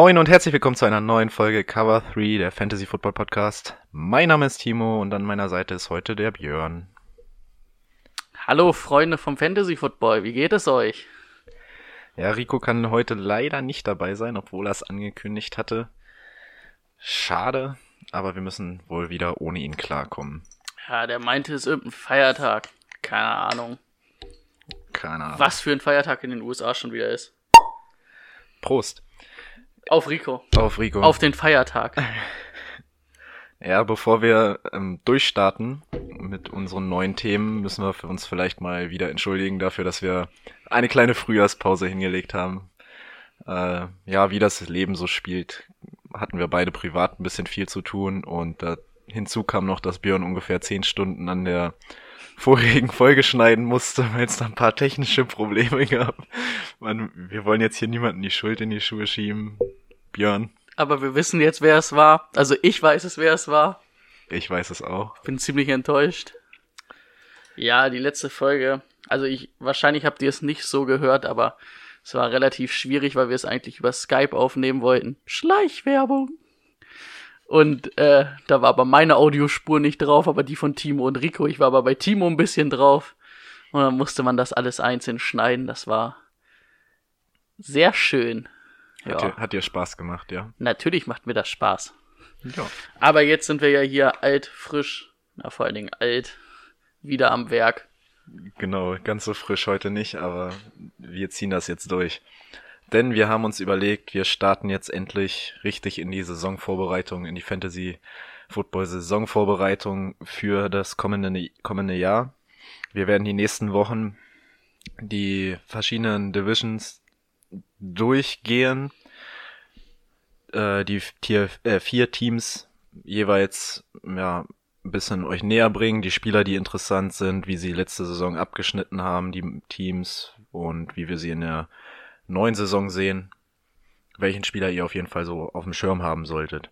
Moin und herzlich willkommen zu einer neuen Folge Cover 3 der Fantasy Football Podcast. Mein Name ist Timo und an meiner Seite ist heute der Björn. Hallo Freunde vom Fantasy Football, wie geht es euch? Ja, Rico kann heute leider nicht dabei sein, obwohl er es angekündigt hatte. Schade, aber wir müssen wohl wieder ohne ihn klarkommen. Ja, der meinte, es ist irgendein Feiertag. Keine Ahnung. Keine Ahnung. Was für ein Feiertag in den USA schon wieder ist. Prost. Auf Rico. Auf Rico. Auf den Feiertag. Ja, bevor wir ähm, durchstarten mit unseren neuen Themen, müssen wir für uns vielleicht mal wieder entschuldigen dafür, dass wir eine kleine Frühjahrspause hingelegt haben. Äh, ja, wie das Leben so spielt, hatten wir beide privat ein bisschen viel zu tun und äh, hinzu kam noch, dass Björn ungefähr zehn Stunden an der vorigen Folge schneiden musste, weil es da ein paar technische Probleme gab. Man, wir wollen jetzt hier niemanden die Schuld in die Schuhe schieben. Björn, Aber wir wissen jetzt, wer es war. Also ich weiß es, wer es war. ich weiß es auch. Bin ziemlich enttäuscht. Ja, die letzte Folge. Also ich, wahrscheinlich habt ihr es nicht so gehört, aber es war relativ schwierig, weil wir es eigentlich über Skype aufnehmen wollten. Schleichwerbung. Und äh, da war aber meine Audiospur nicht drauf, aber die von Timo und Rico. Ich war aber bei Timo ein bisschen drauf. Und dann musste man das alles einzeln schneiden. Das war sehr schön. Hat, Ja, dir, hat dir Spaß gemacht, ja? natürlich macht mir das Spaß. Ja. Aber jetzt sind wir ja hier alt, frisch, na vor allen Dingen alt, wieder am Werk. Genau, ganz so frisch heute nicht, aber wir ziehen das jetzt durch. Denn wir haben uns überlegt, wir starten jetzt endlich richtig in die Saisonvorbereitung, in die Fantasy Football Saisonvorbereitung für das kommende, kommende Jahr. Wir werden die nächsten Wochen die verschiedenen Divisions durchgehen, äh, die vier, äh, vier Teams jeweils ja ein bisschen euch näher bringen, die Spieler, die interessant sind, wie sie letzte Saison abgeschnitten haben, die Teams und wie wir sie in der neuen Saison sehen, welchen Spieler ihr auf jeden Fall so auf dem Schirm haben solltet.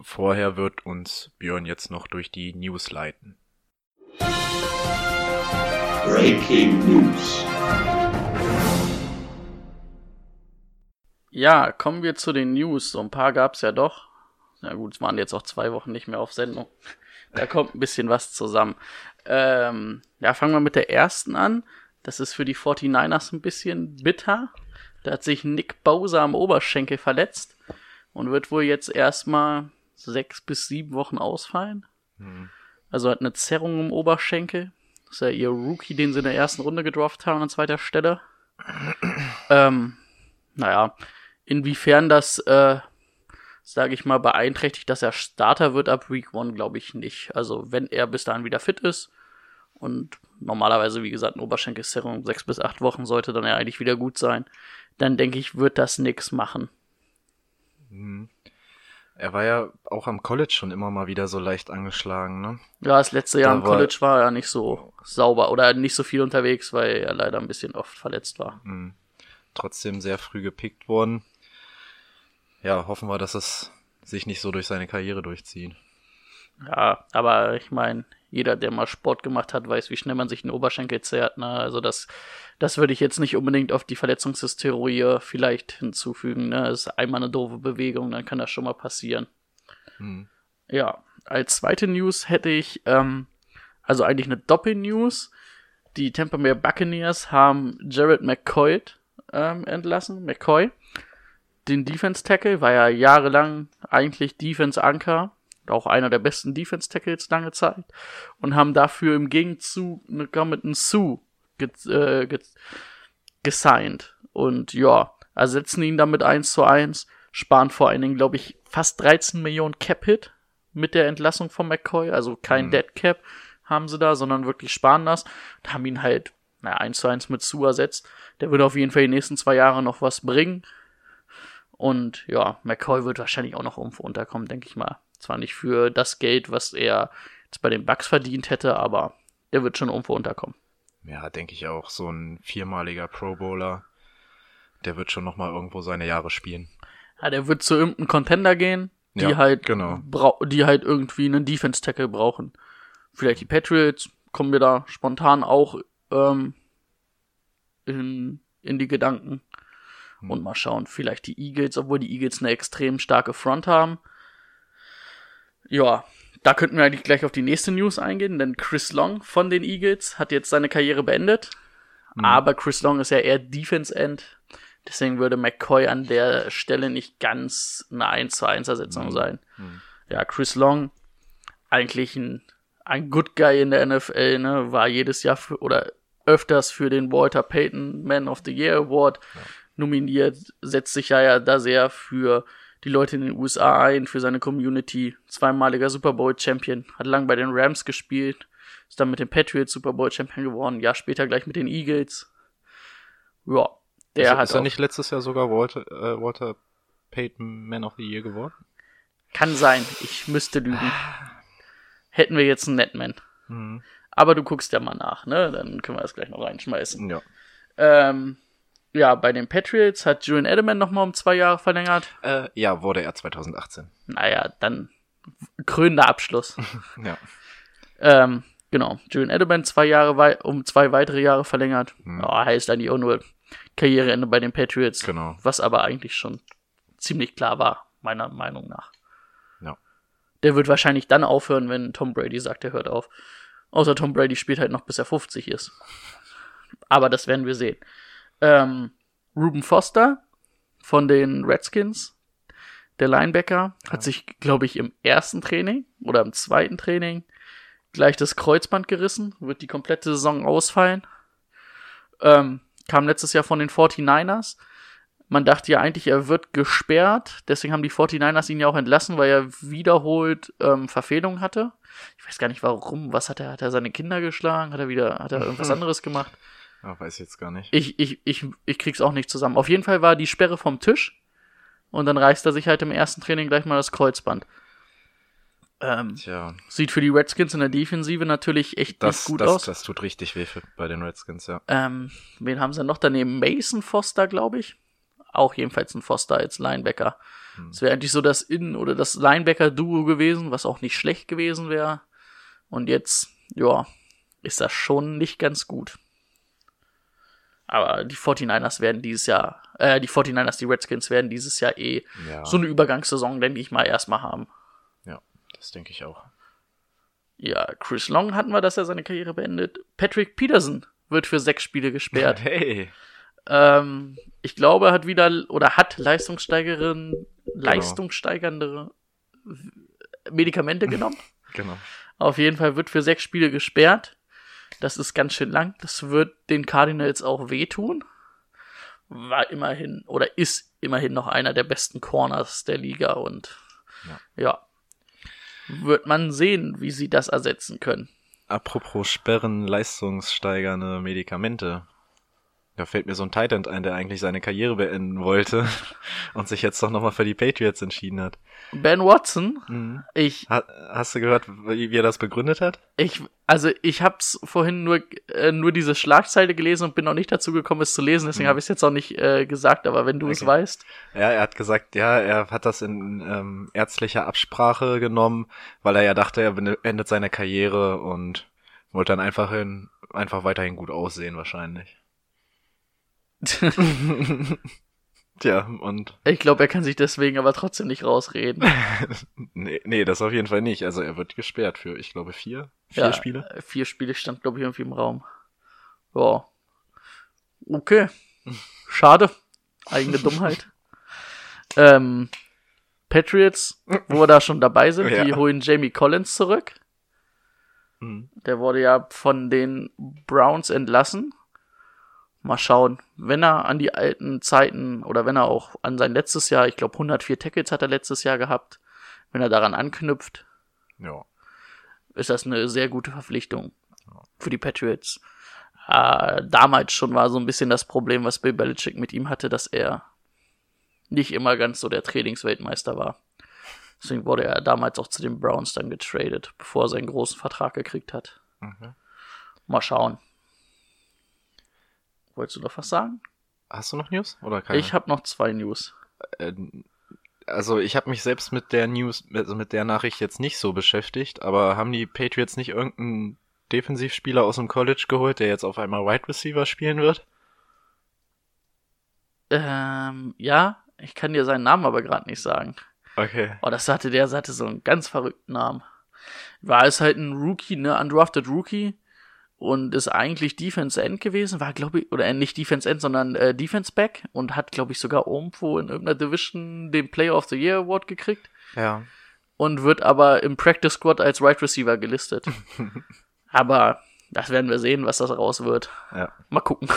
Vorher wird uns Björn jetzt noch durch die News leiten. Breaking News. Ja, kommen wir zu den News. So ein paar gab's ja doch. Na gut, es waren jetzt auch zwei Wochen nicht mehr auf Sendung. Da kommt ein bisschen was zusammen. Ähm, ja, fangen wir mit der ersten an. Das ist für die 49ers ein bisschen bitter. Da hat sich Nick Bowser am Oberschenkel verletzt und wird wohl jetzt erstmal sechs bis sieben Wochen ausfallen. Also hat eine Zerrung im Oberschenkel. Das ist ja ihr Rookie, den sie in der ersten Runde gedraft haben an zweiter Stelle. ähm, naja, inwiefern das, äh, sage ich mal, beeinträchtigt, dass er Starter wird ab Week 1, glaube ich nicht. Also wenn er bis dahin wieder fit ist und normalerweise, wie gesagt, eine Oberschenkelzerrung sechs bis acht Wochen sollte dann ja eigentlich wieder gut sein, dann denke ich, wird das nix machen. Er war ja auch am College schon immer mal wieder so leicht angeschlagen, ne? Ja, das letzte Jahr Da im war- College war er nicht so sauber oder nicht so viel unterwegs, weil er leider ein bisschen oft verletzt war. Trotzdem sehr früh gepickt worden. Ja, hoffen wir, dass es sich nicht so durch seine Karriere durchzieht. Ja, aber ich meine, jeder, der mal Sport gemacht hat, weiß, wie schnell man sich den Oberschenkel zerrt. Ne? Also das, das würde ich jetzt nicht unbedingt auf die Verletzungshistorie vielleicht hinzufügen. Ne? Das ist einmal eine doofe Bewegung, dann kann das schon mal passieren. Ja, als zweite News hätte ich, ähm, also eigentlich eine Doppel-News. Die Tampa Bay Buccaneers haben Jared McCoy ähm, entlassen. McCoy, den Defense-Tackle, war ja jahrelang eigentlich Defense-Anker auch einer der besten Defense Tackles lange Zeit und haben dafür im Gegenzug eine Gamilton Sue ge äh, ge gesigned und ja, ersetzen ihn damit eins zu eins, sparen vor allen Dingen, glaube ich, fast 13 Millionen Cap Hit mit der Entlassung von McCoy, also kein Dead Cap haben sie da, sondern wirklich sparen das und haben ihn halt naja, eins zu eins mit Sue ersetzt. Der würde auf jeden Fall die nächsten zwei Jahre noch was bringen. Und ja, McCoy wird wahrscheinlich auch noch irgendwo unterkommen, denke ich mal. Zwar nicht für das Geld, was er jetzt bei den Bucks verdient hätte, aber der wird schon irgendwo unterkommen. Ja, denke ich auch. So ein viermaliger Pro Bowler, der wird schon nochmal irgendwo seine Jahre spielen. Ja, der wird zu irgendeinem Contender gehen, die Ja, halt genau. die halt irgendwie einen Defense Tackle brauchen. Vielleicht die Patriots kommen mir da spontan auch ähm, in, in die Gedanken. Hm. Und mal schauen, vielleicht die Eagles, obwohl die Eagles eine extrem starke Front haben. Ja, da könnten wir eigentlich gleich auf die nächste News eingehen, denn Chris Long von den Eagles hat jetzt seine Karriere beendet. Hm. Aber Chris Long ist ja eher Defense End. Deswegen würde McCoy an der Stelle nicht ganz eine 1 zu 1 Ersetzung Mhm. sein. Ja, Chris Long, eigentlich ein, ein Good Guy in der NFL, ne, war jedes Jahr für, oder öfters für den Walter Payton Man of the Year Award nominiert, setzt sich ja, ja da sehr für die Leute in den USA ein, für seine Community, zweimaliger Super Bowl Champion, hat lang bei den Rams gespielt, ist dann mit den Patriots Super Bowl Champion geworden, Jahr später gleich mit den Eagles. Ja, der ist, hat ist er nicht letztes Jahr sogar Walter, äh, Walter Payton Man of the Year geworden? Kann sein, ich müsste lügen. Hätten wir jetzt einen Netman. Mhm. Aber du guckst ja mal nach, ne? Dann können wir das gleich noch reinschmeißen. Ja. Ähm, ja, bei den Patriots hat Julian Edelman nochmal um zwei Jahre verlängert. Äh, ja, wurde er 2018. Naja, dann krönender Abschluss. Ja. ähm, genau, Julian Edelman zwei Jahre wei um zwei weitere Jahre verlängert. Mhm. Ja, heißt eigentlich auch nur Karriereende bei den Patriots. Genau. Was aber eigentlich schon ziemlich klar war, meiner Meinung nach. Ja. Der wird wahrscheinlich dann aufhören, wenn Tom Brady sagt, er hört auf. Außer Tom Brady spielt halt noch bis er 50 ist. Aber das werden wir sehen. Ähm, Ruben Foster von den Redskins, der Linebacker, hat sich, glaube ich, im ersten Training oder im zweiten Training gleich das Kreuzband gerissen, wird die komplette Saison ausfallen. Ähm, kam letztes Jahr von den 49ers. Man dachte ja eigentlich, er wird gesperrt. Deswegen haben die 49ers ihn ja auch entlassen, weil er wiederholt ähm, Verfehlungen hatte. Ich weiß gar nicht warum. Was hat er? Hat er seine Kinder geschlagen? Hat er wieder, hat er irgendwas anderes gemacht? Ja. Weiß ich jetzt gar nicht. Ich, ich, ich, ich krieg's auch nicht zusammen. Auf jeden Fall war die Sperre vom Tisch. Und dann reißt er sich halt im ersten Training gleich mal das Kreuzband. Ähm, Tja, sieht für die Redskins in der Defensive natürlich echt das, nicht gut das, aus. das tut richtig weh für, bei den Redskins, ja. Ähm, wen haben sie noch daneben? Mason Foster, glaube ich. Auch jedenfalls ein Foster als Linebacker. Das wäre eigentlich so das Innen- oder das Linebacker-Duo gewesen, was auch nicht schlecht gewesen wäre. Und jetzt, ja, ist das schon nicht ganz gut. Aber die 49ers werden dieses Jahr, äh, die 49ers, die Redskins werden dieses Jahr eh Ja, so eine Übergangssaison, denke ich mal, erstmal haben. ja das denke ich auch. Ja, Chris Long hatten wir, dass er seine Karriere beendet. Patrick Peterson wird für sechs Spiele gesperrt. Hey, Ähm, ich glaube, er hat wieder oder hat leistungssteigerin, leistungssteigernde Medikamente genommen. genau. Auf jeden Fall wird für sechs Spiele gesperrt. Das ist ganz schön lang. Das wird den Cardinals auch wehtun. War immerhin oder ist immerhin noch einer der besten Corners der Liga und ja. Wird man sehen, wie sie das ersetzen können. Apropos Sperren, leistungssteigernde Medikamente. Da fällt mir so ein Titan ein, der eigentlich seine Karriere beenden wollte und sich jetzt doch nochmal für die Patriots entschieden hat. Ben Watson, Mhm. ich Ha hast du gehört, wie, er das begründet hat? Ich, also ich hab's vorhin nur, äh, nur diese Schlagzeile gelesen und bin noch nicht dazu gekommen, es zu lesen, deswegen habe ich es jetzt auch nicht äh, gesagt, aber wenn du es Mhm. Okay. weißt. Ja, er hat gesagt, ja, er hat das in ähm, ärztlicher Absprache genommen, weil er ja dachte, er beendet seine Karriere und wollte dann einfach hin, einfach weiterhin gut aussehen wahrscheinlich. Tja, und ich glaube, er kann sich deswegen aber trotzdem nicht rausreden. nee, nee, das auf jeden Fall nicht. Also er wird gesperrt für, ich glaube, vier, vier Ja, Spiele. äh, Vier Spiele stand, glaube ich, irgendwie im Raum. Ja. Okay. Schade. Eigene Dummheit. Ähm, Patriots, wo wir da schon dabei sind, die Ja. holen Jamie Collins zurück. Mhm. Der wurde ja von den Browns entlassen. Mal schauen, wenn er an die alten Zeiten oder wenn er auch an sein letztes Jahr, ich glaube 104 Tackles hat er letztes Jahr gehabt, wenn er daran anknüpft, Ja. ist das eine sehr gute Verpflichtung für die Patriots. Äh, damals schon war so ein bisschen das Problem, was Bill Belichick mit ihm hatte, dass er nicht immer ganz so der Trainingsweltmeister war. Deswegen wurde er damals auch zu den Browns dann getradet, bevor er seinen großen Vertrag gekriegt hat. Mhm. Mal schauen. Wolltest du noch was sagen? Hast du noch News? Oder keine? Ich habe noch zwei News. äh, also ich habe mich selbst mit der News, also mit der Nachricht jetzt nicht so beschäftigt, aber haben die Patriots nicht irgendeinen Defensivspieler aus dem College geholt, der jetzt auf einmal Wide Receiver spielen wird? Ähm, ja, ich kann dir seinen Namen aber gerade nicht sagen. Okay. Oh, das hatte der, das hatte so einen ganz verrückten Namen. War es halt ein Rookie, ne, undrafted Rookie und ist eigentlich Defense End gewesen, war glaube ich, oder äh, nicht Defense End, sondern äh, Defense Back und hat glaube ich sogar irgendwo in irgendeiner Division den Player of the Year Award gekriegt Ja. und wird aber im Practice Squad als Right Receiver gelistet. aber das werden wir sehen, was das raus wird. Ja. Mal gucken.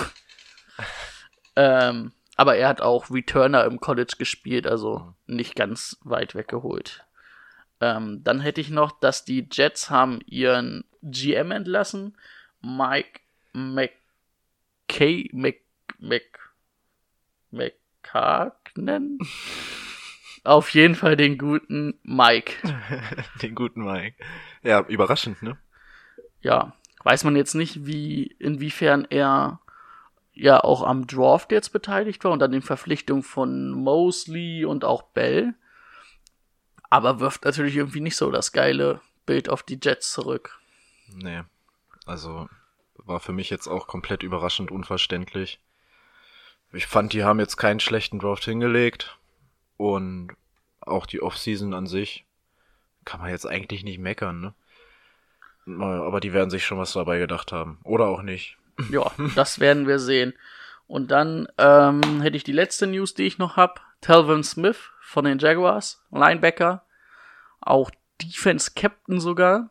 ähm, aber er hat auch Returner im College gespielt, also nicht ganz weit weggeholt. Ähm, dann hätte ich noch, dass die Jets haben ihren GM entlassen, Mike McKay, Mc, Mc, McCarknen? Auf jeden Fall den guten Mike. Den guten Mike. Ja, überraschend, ne? ja, weiß man jetzt nicht, wie, inwiefern er ja auch am Draft jetzt beteiligt war und an den Verpflichtungen von Mosley und auch Bell. Aber wirft natürlich irgendwie nicht so das geile Bild auf die Jets zurück. Nee. Also war für mich jetzt auch komplett überraschend unverständlich. Ich fand, die haben jetzt keinen schlechten Draft hingelegt. Und auch die Offseason an sich kann man jetzt eigentlich nicht meckern, ne? Aber die werden sich schon was dabei gedacht haben. Oder auch nicht. Ja, das werden wir sehen. Und dann ähm, hätte ich die letzte News, die ich noch hab. Telvin Smith von den Jaguars, Linebacker, auch Defense Captain sogar,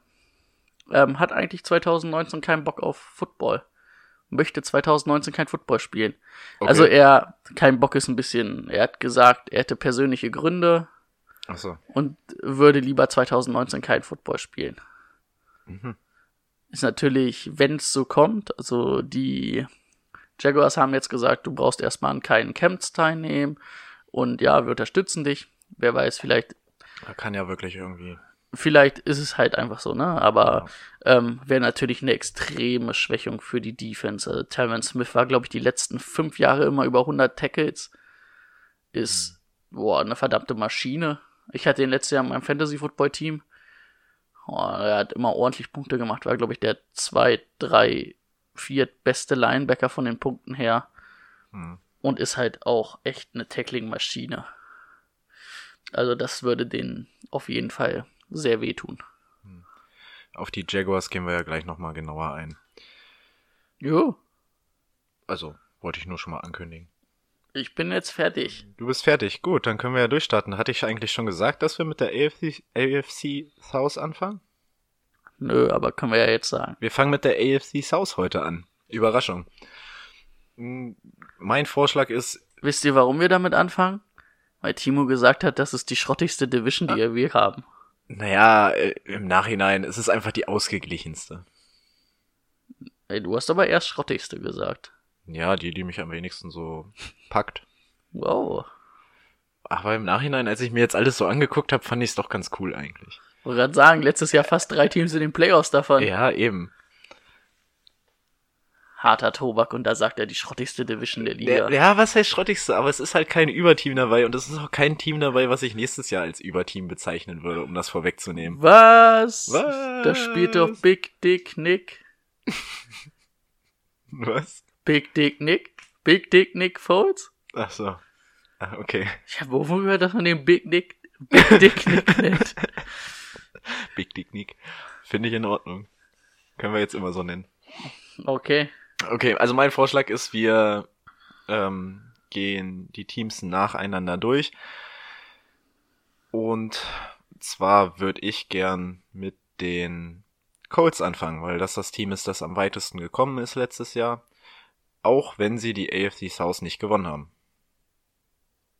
ähm, hat eigentlich 2019 keinen Bock auf Football. Möchte 2019 kein Football spielen. Okay. Also er, kein Bock ist ein bisschen, er hat gesagt, er hätte persönliche Gründe Achso. und würde lieber 2019 kein Football spielen. Mhm. Ist natürlich, wenn es so kommt, also die Jaguars haben jetzt gesagt, du brauchst erstmal an keinen Camps teilnehmen und ja, wir unterstützen dich. Wer weiß, vielleicht, Er kann ja wirklich irgendwie. Vielleicht ist es halt einfach so, ne? Aber ähm, wäre natürlich eine extreme Schwächung für die Defense. Also, Tyron Smith war, glaube ich, die letzten fünf Jahre immer über 100 Tackles. Ist, boah, eine verdammte Maschine. Ich hatte ihn letztes Jahr in meinem Fantasy-Football-Team. Oh, er hat immer ordentlich Punkte gemacht, war, glaube ich, der zwei, drei, vier beste Linebacker von den Punkten her. Hm. Und ist halt auch echt eine Tackling-Maschine. Also das würde denen auf jeden Fall sehr wehtun. Auf die Jaguars gehen wir ja gleich nochmal genauer ein. Jo, Also, wollte ich nur schon mal ankündigen. ich bin jetzt fertig. Du bist fertig. Gut, dann können wir ja durchstarten. Hatte ich eigentlich schon gesagt, dass wir mit der AFC, AFC South anfangen? Nö, aber können wir ja jetzt sagen. Wir fangen mit der AFC South heute an. Überraschung. Hm, Mein Vorschlag ist, Wisst ihr, warum wir damit anfangen? Weil Timo gesagt hat, das ist die schrottigste Division, die wir haben. Naja, äh, im Nachhinein, es ist einfach die ausgeglichenste. Ey, du hast aber erst schrottigste gesagt. Ja, die, die mich am wenigsten so packt. Wow. Aber im Nachhinein, als ich mir jetzt alles so angeguckt habe, fand ich es doch ganz cool eigentlich. Wollte gerade sagen, letztes Jahr fast drei Teams in den Playoffs davon. Ja, eben. Harter Tobak und da sagt er die schrottigste Division der Liga. Ja, was heißt schrottigste? Aber es ist halt kein Überteam dabei und es ist auch kein Team dabei, was ich nächstes Jahr als Überteam bezeichnen würde, um das vorwegzunehmen. Was? Was? Da spielt doch Big Dick Nick. Was? Big Dick Nick? Big Dick Nick Foles? Ach so. Ah, okay. Ich habe irgendwo gehört, dass man den Big Dick, Big Dick Nick nennt. Big Dick Nick. Finde ich in Ordnung. Können wir jetzt immer so nennen. Okay. Okay, also mein Vorschlag ist, wir ähm, gehen die Teams nacheinander durch. Und zwar würde ich gern mit den Colts anfangen, weil das das Team ist, das am weitesten gekommen ist letztes Jahr. Auch wenn sie die AFC South nicht gewonnen haben.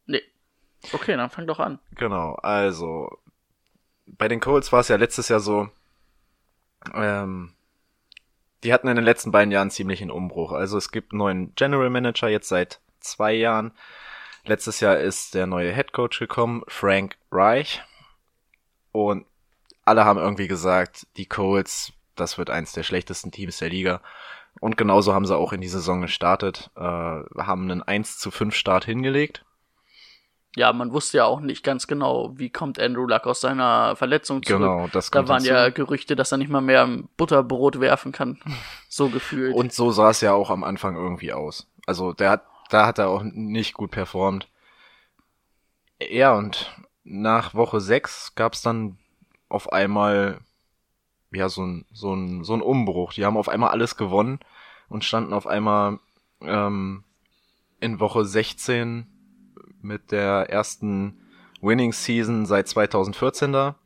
Nee. Okay, dann fang doch an. Genau, also bei den Colts war es ja letztes Jahr so, ähm, die hatten in den letzten beiden Jahren ziemlich einen Umbruch. Also es gibt einen neuen General Manager jetzt seit zwei Jahren. Letztes Jahr ist der neue Head Coach gekommen, Frank Reich. Und alle haben irgendwie gesagt, die Colts, das wird eins der schlechtesten Teams der Liga. Und genauso haben sie auch in die Saison gestartet, äh, haben einen 1 zu 5 Start hingelegt. Ja, man wusste ja auch nicht ganz genau, wie kommt Andrew Luck aus seiner Verletzung zurück. Genau, das Da kommt waren hinzu. ja Gerüchte, dass er nicht mal mehr Butterbrot werfen kann. So gefühlt. Und so sah es ja auch am Anfang irgendwie aus. Also der hat, da hat er auch nicht gut performt. Ja, und nach Woche 6 gab es dann auf einmal ja so ein, so ein, so ein Umbruch. Die haben auf einmal alles gewonnen und standen auf einmal ähm, in Woche 16 mit der ersten Winning Season seit 2014 da.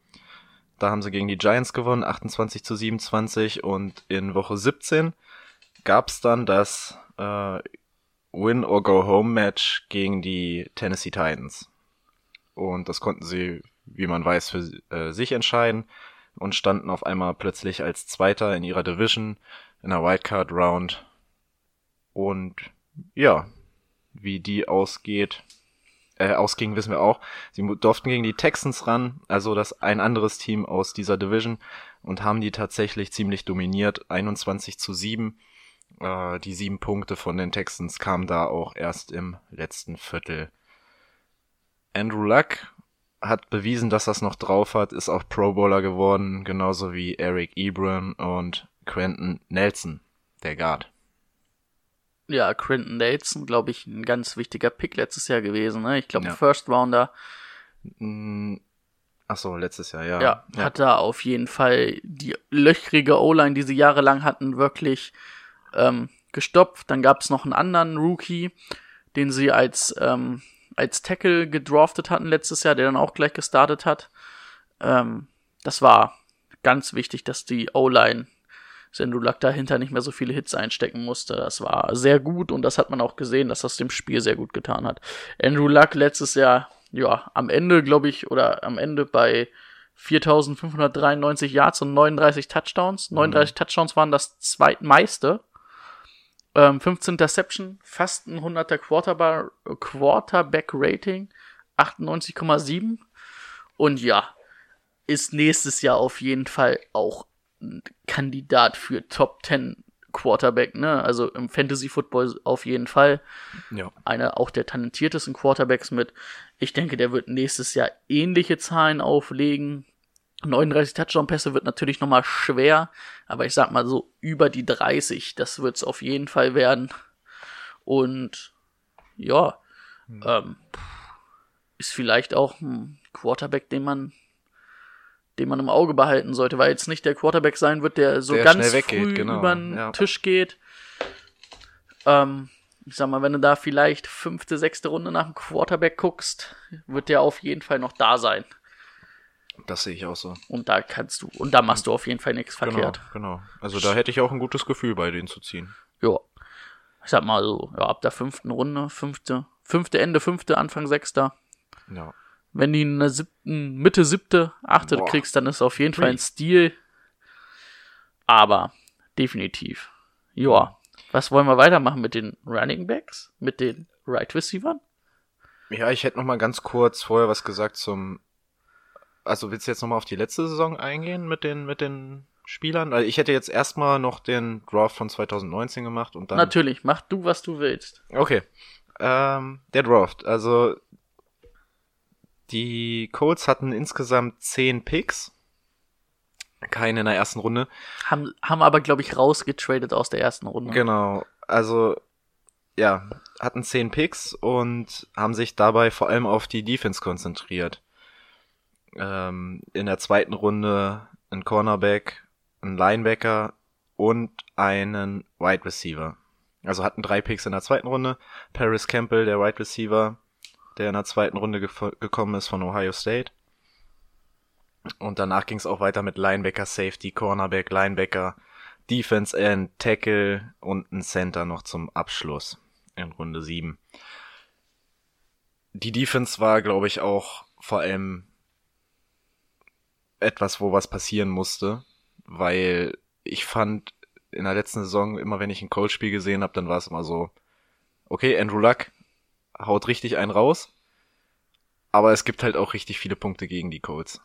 Da haben sie gegen die Giants gewonnen, 28 zu 27 und in Woche 17 gab's dann das äh, Win or Go Home Match gegen die Tennessee Titans. Und das konnten sie, wie man weiß, für äh, sich entscheiden und standen auf einmal plötzlich als Zweiter in ihrer Division in der Wildcard Round. Und ja, wie die ausgeht, äh, ausging, wissen wir auch. Sie durften gegen die Texans ran, also das ein anderes Team aus dieser Division und haben die tatsächlich ziemlich dominiert, 21 zu 7. Äh, die sieben Punkte von den Texans kamen da auch erst im letzten Viertel. Andrew Luck hat bewiesen, dass das noch drauf hat, ist auch Pro Bowler geworden, genauso wie Eric Ebron und Quentin Nelson, der Guard. Ja, Quentin Nelson, glaube ich, ein ganz wichtiger Pick letztes Jahr gewesen. Ne? Ich glaube, Ja. First Rounder. Mm, Ach so, letztes Jahr, ja. Ja, hat da auf jeden Fall die löchrige O-Line, die sie jahrelang hatten, wirklich ähm, gestopft. Dann gab es noch einen anderen Rookie, den sie als, ähm, als Tackle gedraftet hatten letztes Jahr, der dann auch gleich gestartet hat. Ähm, das war ganz wichtig, dass die O-Line Sendulak dahinter nicht mehr so viele Hits einstecken musste. Das war sehr gut und das hat man auch gesehen, dass das dem Spiel sehr gut getan hat. Andrew Luck letztes Jahr, ja, am Ende, glaube ich, oder am Ende bei 4593 Yards und 39 Touchdowns. 39 Touchdowns waren das zweitmeiste. Ähm, 15 Interception, fast ein 100er Quarterback, Quarterback Rating, 98,7. Und ja, ist nächstes Jahr auf jeden Fall auch Kandidat für Top 10 Quarterback, ne? Also im Fantasy Football auf jeden Fall. ja. Einer auch der talentiertesten Quarterbacks mit. Ich denke, der wird nächstes Jahr ähnliche Zahlen auflegen. 39 Touchdown-Pässe wird natürlich nochmal schwer, aber ich sag mal so über die 30, das wird's auf jeden Fall werden. Und ja, ähm, ist vielleicht auch ein Quarterback, den man den man im Auge behalten sollte, weil jetzt nicht der Quarterback sein wird, der so Der ganz weggeht, früh genau, über den ja. Tisch geht. Ähm, ich sag mal, wenn du da vielleicht fünfte, sechste Runde nach dem Quarterback guckst, wird der auf jeden Fall noch da sein. Das sehe ich auch so. Und da kannst du, und da machst du auf jeden Fall nichts verkehrt. Genau, genau. Also da hätte ich auch ein gutes Gefühl, bei denen zu ziehen. Ja. Ich sag mal so, ja, ab der fünften Runde, fünfte, fünfte, Ende fünfte, Anfang sechster. Ja. Wenn die in der siebten, Mitte siebte, achte Boah. kriegst, dann ist auf jeden Fall ein. Stil. Aber definitiv. Ja. Was wollen wir weitermachen mit den Running Backs? Mit den Right Receivern? Ja, ich hätte noch mal ganz kurz vorher was gesagt zum. Also willst du jetzt noch mal auf die letzte Saison eingehen mit den mit den Spielern? Also ich hätte jetzt erstmal noch den Draft von 2019 gemacht und dann. Natürlich, mach du, was du willst. Okay. Ähm, der Draft. Also die Colts hatten insgesamt 10 Picks. Keine in der ersten Runde. Haben, haben aber, glaube ich, rausgetradet aus der ersten Runde. Genau. Also ja, hatten 10 Picks und haben sich dabei vor allem auf die Defense konzentriert. Ähm, in der zweiten Runde ein Cornerback, ein Linebacker und einen Wide Receiver. Also hatten drei Picks in der zweiten Runde. Paris Campbell, der Wide Receiver, der in der zweiten Runde gef- gekommen ist von Ohio State. Und danach ging es auch weiter mit Linebacker, Safety, Cornerback, Linebacker, Defense End, Tackle und ein Center noch zum Abschluss in Runde 7. Die Defense war, glaube ich, auch vor allem etwas, wo was passieren musste, weil ich fand in der letzten Saison immer, wenn ich ein Colts-Spiel gesehen habe, dann war es immer so, okay, Andrew Luck haut richtig einen raus. Aber es gibt halt auch richtig viele Punkte gegen die Colts.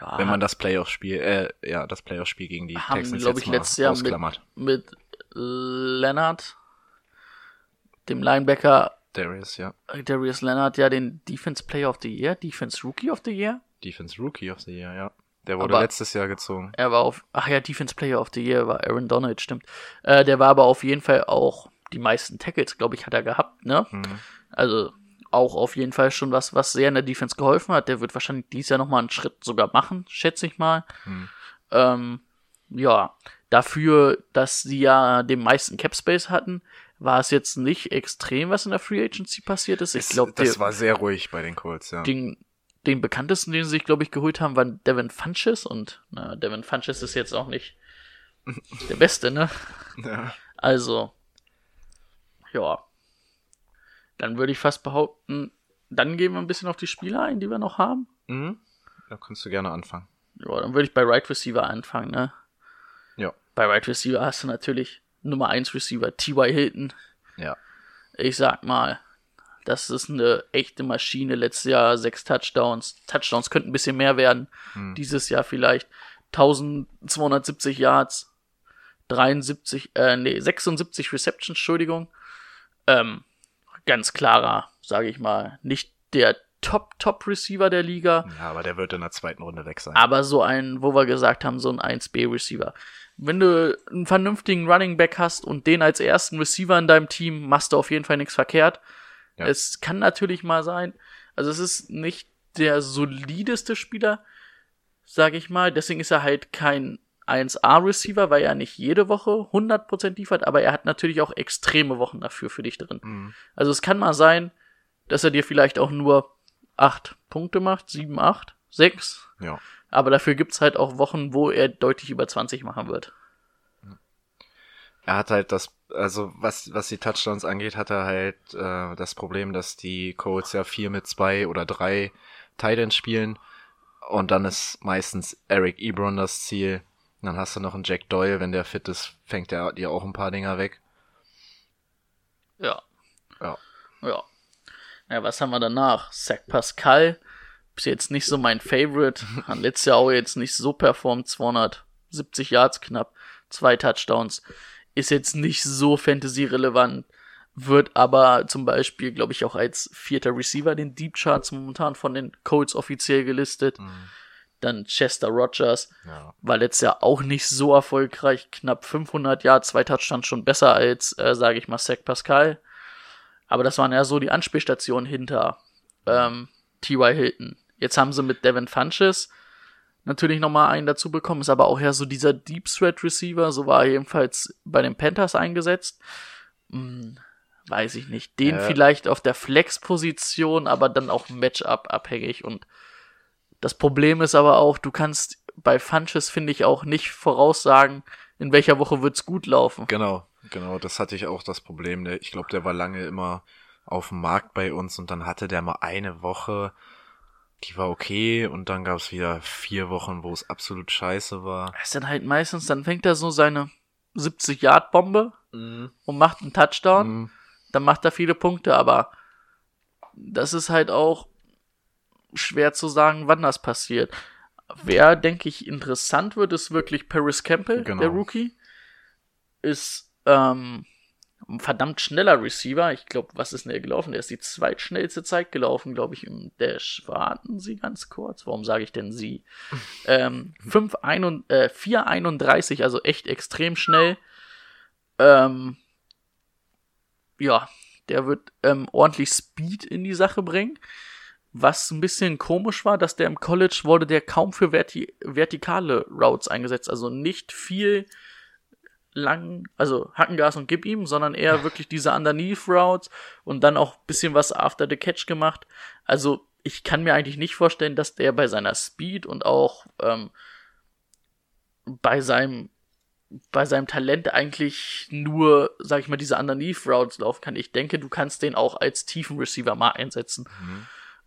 Ja, Wenn man das Playoff-Spiel, äh, ja, das Playoff-Spiel gegen die haben, Texans glaube ich, letztes Jahr mit, ausklammert. mit Leonard, dem Linebacker Darius, ja. Darius Leonard, ja den Defense Player of the Year, Defense Rookie of the Year. Defense Rookie of the Year, ja. Der wurde Aber- letztes Jahr gezogen. Er war auf, ach ja, Defense Player of the Year war Aaron Donald, stimmt. Äh, der war aber auf jeden Fall auch die meisten Tackles, glaube ich, hat er gehabt, ne? Also auch auf jeden Fall schon was, was sehr in der Defense geholfen hat. Der wird wahrscheinlich dieses Jahr nochmal einen Schritt sogar machen, schätze ich mal. Ähm, ja, dafür, dass sie ja den meisten Cap Space hatten, war es jetzt nicht extrem, was in der Free Agency passiert ist. Ich glaube, das war sehr ruhig bei den Colts, ja. den, den bekanntesten, den sie sich, glaube ich, geholt haben, war Devin Funches und na, Devin Funches ist jetzt auch nicht der Beste, ne? ja. Also, ja. Dann würde ich fast behaupten, dann gehen wir ein bisschen auf die Spieler ein, die wir noch haben. Mhm. Da kannst du gerne anfangen. Ja, dann würde ich bei Right Receiver anfangen, ne? Ja. Bei Right Receiver hast du natürlich Nummer 1 Receiver T.Y. Hilton. Ja. Ich sag mal, das ist eine echte Maschine. Letztes Jahr sechs Touchdowns. Touchdowns könnten ein bisschen mehr werden. Dieses Jahr vielleicht 1270 Yards, 73, äh, nee, 76 Receptions, Entschuldigung. Ähm, ganz klarer, sage ich mal, nicht der Top-Top-Receiver der Liga, Ja, aber der wird in der zweiten Runde weg sein. aber so ein, wo wir gesagt haben, so ein 1B-Receiver. Wenn du einen vernünftigen Running Back hast und den als ersten Receiver in deinem Team, machst du auf jeden Fall nichts verkehrt. Ja. Es kann natürlich mal sein, also es ist nicht der solideste Spieler, sage ich mal. Deswegen ist er halt kein 1A-Receiver, weil er nicht jede Woche 100% liefert, aber er hat natürlich auch extreme Wochen dafür für dich drin. Mhm. Also es kann mal sein, dass er dir vielleicht auch nur 8 Punkte macht, 7, 8, 6. Ja. Aber dafür gibt's halt auch Wochen, wo er deutlich über 20 machen wird. Er hat halt das, also was, was die Touchdowns angeht, hat er halt äh, das Problem, dass die Colts ja vier mit zwei oder drei Titans spielen und dann ist meistens Eric Ebron das Ziel. Und dann hast du noch einen Jack Doyle, wenn der fit ist, fängt er dir auch ein paar Dinger weg. Ja. Ja. Ja. Ja, was haben wir danach? Zach Pascal. Ist jetzt nicht so mein Favorite. Hat letztes Jahr auch jetzt nicht so performt. 270 Yards knapp. Zwei Touchdowns. Ist jetzt nicht so fantasy-relevant. Wird aber zum Beispiel, glaube ich, auch als vierter Receiver den Deep Charts momentan von den Colts offiziell gelistet. Dann Chester Rogers. Ja. War letztes Jahr auch nicht so erfolgreich. Knapp 500 Yards, zwei Touchdowns schon besser als, äh, sage ich mal, Zach Pascal. Aber das waren ja so die Anspielstationen hinter ähm, T.Y. Hilton. Jetzt haben sie mit Devin Funches natürlich nochmal einen dazu bekommen, ist aber auch ja so dieser Deep Threat Receiver, so war er jedenfalls bei den Panthers eingesetzt. Hm, weiß ich nicht. Den Äh. vielleicht auf der Flex-Position, aber dann auch Matchup abhängig. Und das Problem ist aber auch, du kannst bei Funches, finde ich, auch nicht voraussagen, in welcher Woche wird's gut laufen. Genau, genau, das hatte ich auch das Problem. Ich glaube, der war lange immer auf dem Markt bei uns und dann hatte der mal eine Woche, die war okay und dann gab es wieder vier Wochen, wo es absolut scheiße war. ist dann halt meistens, dann fängt er so seine 70-Yard-Bombe und macht einen Touchdown. Mhm. Dann macht er viele Punkte, aber das ist halt auch schwer zu sagen, wann das passiert. Wer, denke ich, interessant wird, ist wirklich Paris Campbell, Genau. der Rookie. Ist ähm, ein verdammt schneller Receiver. Ich glaube, was ist denn der gelaufen? Der ist die zweitschnellste Zeit gelaufen, glaube ich, im Dash. Warten Sie ganz kurz. Warum sage ich denn Sie? ähm, 5, äh, 4,31, also echt extrem schnell. Ähm, ja, der wird ähm, ordentlich Speed in die Sache bringen. Was ein bisschen komisch war, dass der im College wurde der kaum für verti vertikale Routes eingesetzt. Also nicht viel lang, also Hackengas und gib ihm, sondern eher wirklich diese Underneath Routes und dann auch ein bisschen was after the catch gemacht. Also ich kann mir eigentlich nicht vorstellen, dass der bei seiner Speed und auch ähm, bei seinem bei seinem Talent eigentlich nur, sag ich mal, diese Underneath Routes laufen kann. Ich denke, du kannst den auch als tiefen Receiver mal einsetzen.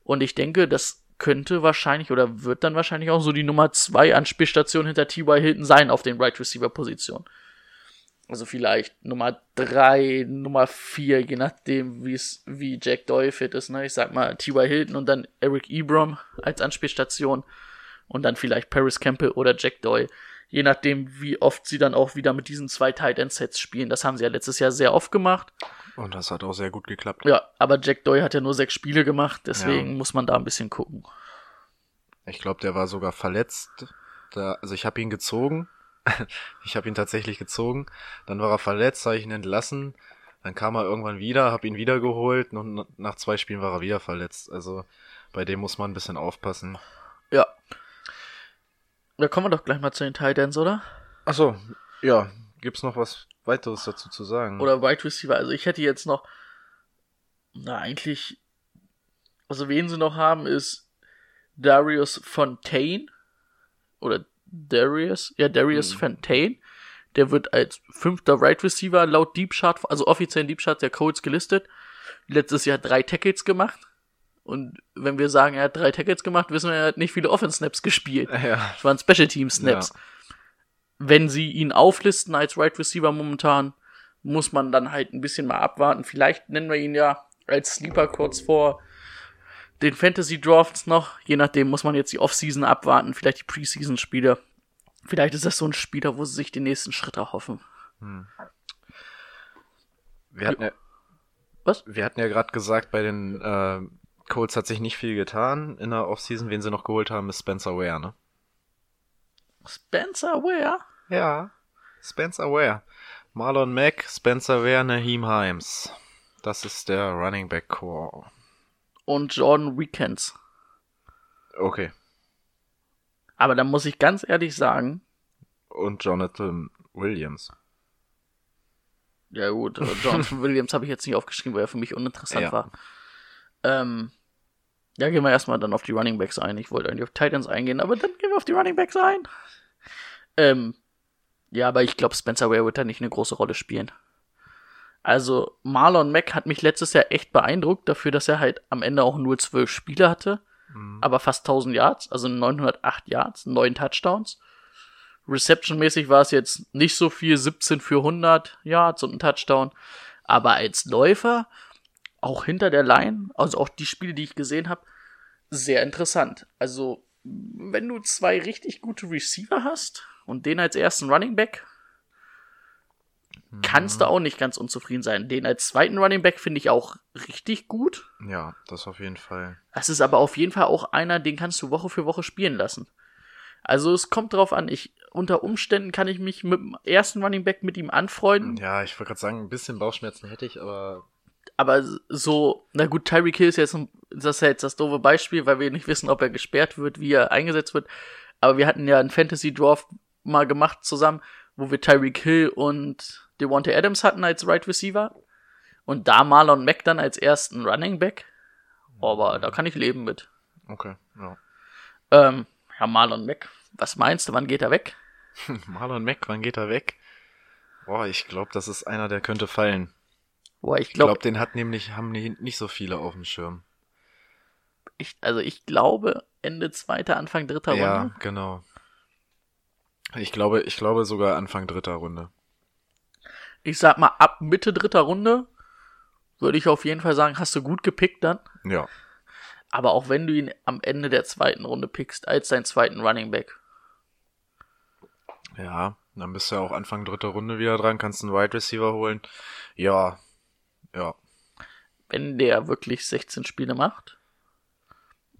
Und ich denke, das könnte wahrscheinlich oder wird dann wahrscheinlich auch so die Nummer zwei Anspielstation hinter T.Y. Hilton sein auf den Right Receiver Position. Also vielleicht Nummer drei, Nummer vier, je nachdem, wie es, wie Jack Doyle fit ist, ne? Ich sag mal T.Y. Hilton und dann Eric Ebrom als Anspielstation und dann vielleicht Paris Campbell oder Jack Doyle. Je nachdem, wie oft sie dann auch wieder mit diesen zwei Tight End Sets spielen. Das haben sie ja letztes Jahr sehr oft gemacht. Und das hat auch sehr gut geklappt. Ja, aber Jack Doyle hat ja nur sechs Spiele gemacht, deswegen Ja. muss man da ein bisschen gucken. Ich glaube, der war sogar verletzt. Da, also ich habe ihn gezogen. ich habe ihn tatsächlich gezogen. Dann war er verletzt, habe ich ihn entlassen. Dann kam er irgendwann wieder, habe ihn wiedergeholt und nach zwei Spielen war er wieder verletzt. Also bei dem muss man ein bisschen aufpassen. Ja. Da kommen wir doch gleich mal zu den Tight Ends, oder? Achso, ja. Gibt's noch was weiteres dazu zu sagen? Oder Wide Receiver. Also ich hätte jetzt noch, na eigentlich, also wen sie noch haben ist Darius Fontaine oder Darius, ja Darius Fontaine. Der wird als fünfter Right Receiver laut Deep Chart, also offiziellen Deep Chart der Colts gelistet. Letztes Jahr drei Tackles gemacht. Und wenn wir sagen, er hat drei Tackles gemacht, wissen wir, er hat nicht viele Offense Snaps gespielt. ja. Das waren Special Team Snaps. Ja. Wenn sie ihn auflisten als Right Receiver momentan, muss man dann halt ein bisschen mal abwarten. Vielleicht nennen wir ihn ja als Sleeper kurz vor den Fantasy Drafts noch. Je nachdem muss man jetzt die Offseason abwarten, vielleicht die Preseason Spiele. Vielleicht ist das so ein Spieler, wo sie sich den nächsten Schritt erhoffen. Wir hatten ja, Was? wir hatten ja gerade gesagt, bei den äh, Colts hat sich nicht viel getan in der Offseason. Wen sie noch geholt haben, ist Spencer Ware, ne? Spencer Ware? Ja, Spencer Ware. Marlon Mack, Spencer Ware, Naheem Himes. Das ist der Running Back Core. Und Jordan Weekends. Okay. Aber da muss ich ganz ehrlich sagen, Und Jonathan Williams. Ja gut, äh, Jonathan Williams habe ich jetzt nicht aufgeschrieben, weil er für mich uninteressant Ja. war. Ähm, ja, gehen wir erstmal dann auf die Running Backs ein. Ich wollte eigentlich auf Titans eingehen, aber dann gehen wir auf die Running Backs ein. Ähm, ja, aber ich glaube, Spencer Ware wird da nicht eine große Rolle spielen. Also, Marlon Mack hat mich letztes Jahr echt beeindruckt, dafür, dass er halt am Ende auch nur zwölf Spiele hatte, aber fast 1000 Yards, also 908 Yards, 9 Touchdowns. Reception-mäßig war es jetzt nicht so viel, 17 für 100 Yards und ein Touchdown. Aber als Läufer, auch hinter der Line, also auch die Spiele, die ich gesehen habe, sehr interessant. Also, wenn du zwei richtig gute Receiver hast und den als ersten Running Back, kannst du auch nicht ganz unzufrieden sein. Den als zweiten Running Back finde ich auch richtig gut. Ja, das auf jeden Fall. Das ist aber auf jeden Fall auch einer, den kannst du Woche für Woche spielen lassen. Also es kommt drauf an, ich unter Umständen kann ich mich mit dem ersten Running Back mit ihm anfreunden, Ja, ich wollte gerade sagen, ein bisschen Bauchschmerzen hätte ich, aber aber so, na gut, Tyreek Hill ist jetzt ein, das ist ja jetzt das doofe Beispiel, weil wir nicht wissen, ob er gesperrt wird, wie er eingesetzt wird. Aber wir hatten ja einen Fantasy Draft mal gemacht zusammen, wo wir Tyreek Hill und Devontae Adams hatten als Right Receiver und da Marlon Mack dann als ersten Running Back. Aber da kann ich leben mit. okay, ja. Ähm, ja, Marlon Mack, was meinst du, wann geht er weg? Marlon Mack, wann geht er weg? Boah, ich glaube, das ist einer, der könnte fallen. Boah, ich Ich glaube, glaube, den hat nämlich, haben nicht so viele auf dem Schirm. ich, also ich glaube Ende zweiter, Anfang dritter Ja, Runde. genau. Ich glaube, ich glaube sogar Anfang dritter Runde. Ich sag mal, ab Mitte dritter Runde würde ich auf jeden Fall sagen, hast du gut gepickt dann. Ja. Aber auch wenn du ihn am Ende der zweiten Runde pickst, als deinen zweiten Running Back. Ja, dann bist du ja auch Anfang dritter Runde wieder dran, kannst einen Wide Receiver holen. Ja, ja. Wenn der wirklich 16 Spiele macht,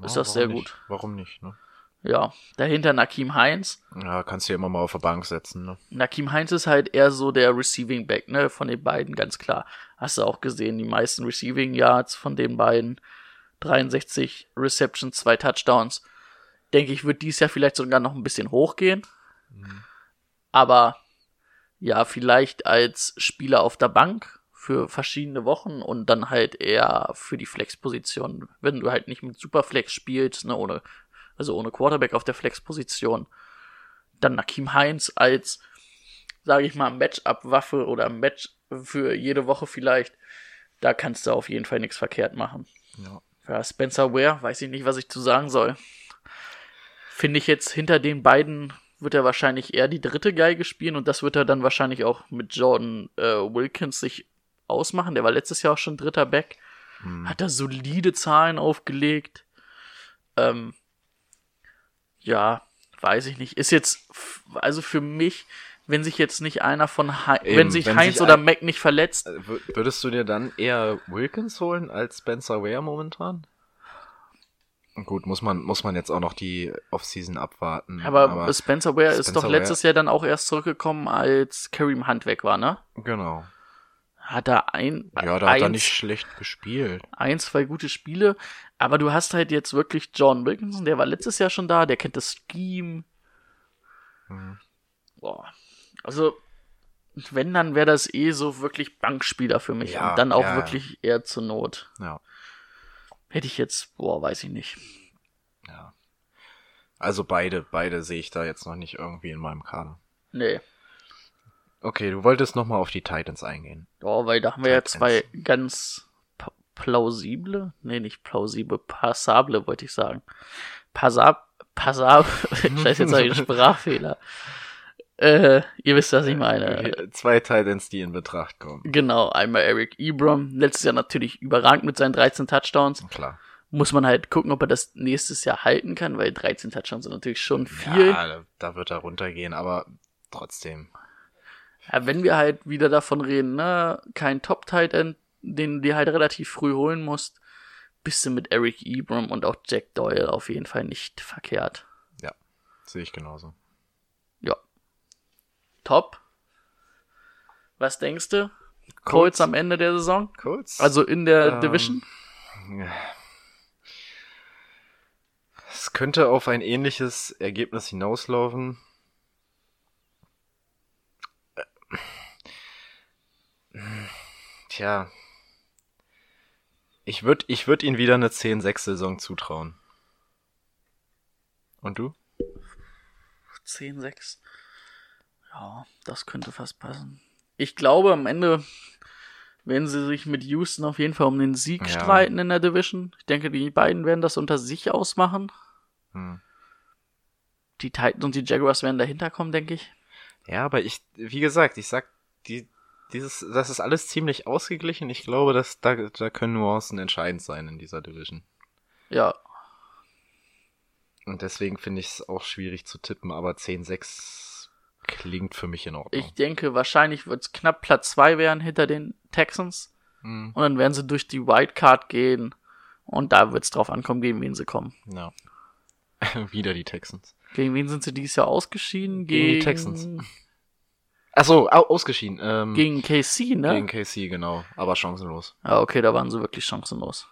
ist Ja, das sehr warum gut. nicht? Warum nicht, ne? Ja, dahinter Nakim Heinz. Ja, kannst du ja immer mal auf der Bank setzen, ne? Nakim Heinz ist halt eher so der Receiving Back, ne, von den beiden, ganz klar. Hast du auch gesehen, die meisten Receiving Yards von den beiden. 63 Receptions, zwei Touchdowns. Denke ich, wird dies Jahr vielleicht sogar noch ein bisschen hochgehen. Aber ja, vielleicht als Spieler auf der Bank für verschiedene Wochen und dann halt eher für die Flex-Position. Wenn du halt nicht mit Superflex spielst, ne, ohne, also ohne Quarterback auf der Flex-Position, dann Nakim Heinz als, sage ich mal, Matchup-Waffe oder Match für jede Woche vielleicht. Da kannst du auf jeden Fall nichts verkehrt machen. Ja. Ja, Spencer Ware, weiß ich nicht, was ich zu sagen soll. Finde ich jetzt hinter den beiden wird er wahrscheinlich eher die dritte Geige spielen und das wird er dann wahrscheinlich auch mit Jordan äh, Wilkins sich ausmachen. Der war letztes Jahr auch schon dritter Back. Hm. Hat da solide Zahlen aufgelegt. Ähm, ja, weiß ich nicht. Ist jetzt, also für mich, wenn sich jetzt nicht einer von, Hei Eben, wenn sich wenn Heinz sich oder Mac nicht verletzt, Äh, wür- Würdest du dir dann eher Wilkins holen als Spencer Ware momentan? Gut, muss man, muss man jetzt auch noch die Offseason abwarten. aber, Spencer Ware ist doch letztes Jahr dann auch erst zurückgekommen, als Kareem Hunt weg war, ne? Genau. Hat er ein, Ja, da hat er eins- nicht schlecht gespielt. ein, zwei gute Spiele, aber du hast halt jetzt wirklich John Wilkinson, der war letztes Jahr schon da, der kennt das Scheme. Mhm. Boah. Also, wenn, dann wäre das eh so wirklich Bankspieler für mich. Ja, und dann auch ja, ja. wirklich eher zur Not. Ja, Hätte ich jetzt, boah, weiß ich nicht. ja. Also beide, beide sehe ich da jetzt noch nicht irgendwie in meinem Kader. Nee. Okay, du wolltest nochmal auf die Titans eingehen. Oh, weil da haben wir ja Titans. zwei ganz plausible, nee, nicht plausible, passable, wollte ich sagen. Passab, passab, scheiße, jetzt habe ich einen Sprachfehler. Äh, ihr wisst, was ich meine. Okay, Zwei Titans, die in Betracht kommen. Genau, einmal Eric Ebram, letztes Jahr natürlich überragend mit seinen 13 Touchdowns. Klar. Muss man halt gucken, ob er das nächstes Jahr halten kann, weil 13 Touchdowns sind natürlich schon viel. Ja, da- wird er runtergehen, aber trotzdem. Ja, wenn wir halt wieder davon reden, ne, kein Top-Tight End, den du dir halt relativ früh holen musst, bist du mit Eric Ebram und auch Jack Doyle auf jeden Fall nicht verkehrt. Sehe ich genauso. Ja. Top. Was denkst du? Colts am Ende der Saison? Colts? Also in der Ähm, Division? Es könnte auf ein ähnliches Ergebnis hinauslaufen. Tja. Ich würde ich würd ihnen wieder eine 10-6-Saison zutrauen. Und du? 10-6. Ja, das könnte fast passen. Ich glaube, am Ende werden sie sich mit Houston auf jeden Fall um den Sieg Ja. streiten in der Division. Ich denke, die beiden werden das unter sich ausmachen. Hm. Die Titans und die Jaguars werden dahinter kommen, denke ich. Ja, aber ich, wie gesagt, ich sag, die, dieses, das ist alles ziemlich ausgeglichen. Ich glaube, dass da, da können Nuancen entscheidend sein in dieser Division. Ja, Und deswegen finde ich es auch schwierig zu tippen, aber 10-6 klingt für mich in Ordnung. ich denke, wahrscheinlich wird es knapp Platz 2 werden hinter den Texans. Hm, Und dann werden sie durch die Wildcard gehen. Und da wird es drauf ankommen, gegen wen sie kommen. ja. Wieder die Texans. Gegen wen sind sie dieses Jahr ausgeschieden? Gegen die Texans. Achso, au ausgeschieden. Ähm, Gegen KC, ne? gegen KC, genau. Aber chancenlos. Ja, okay, da waren sie wirklich chancenlos.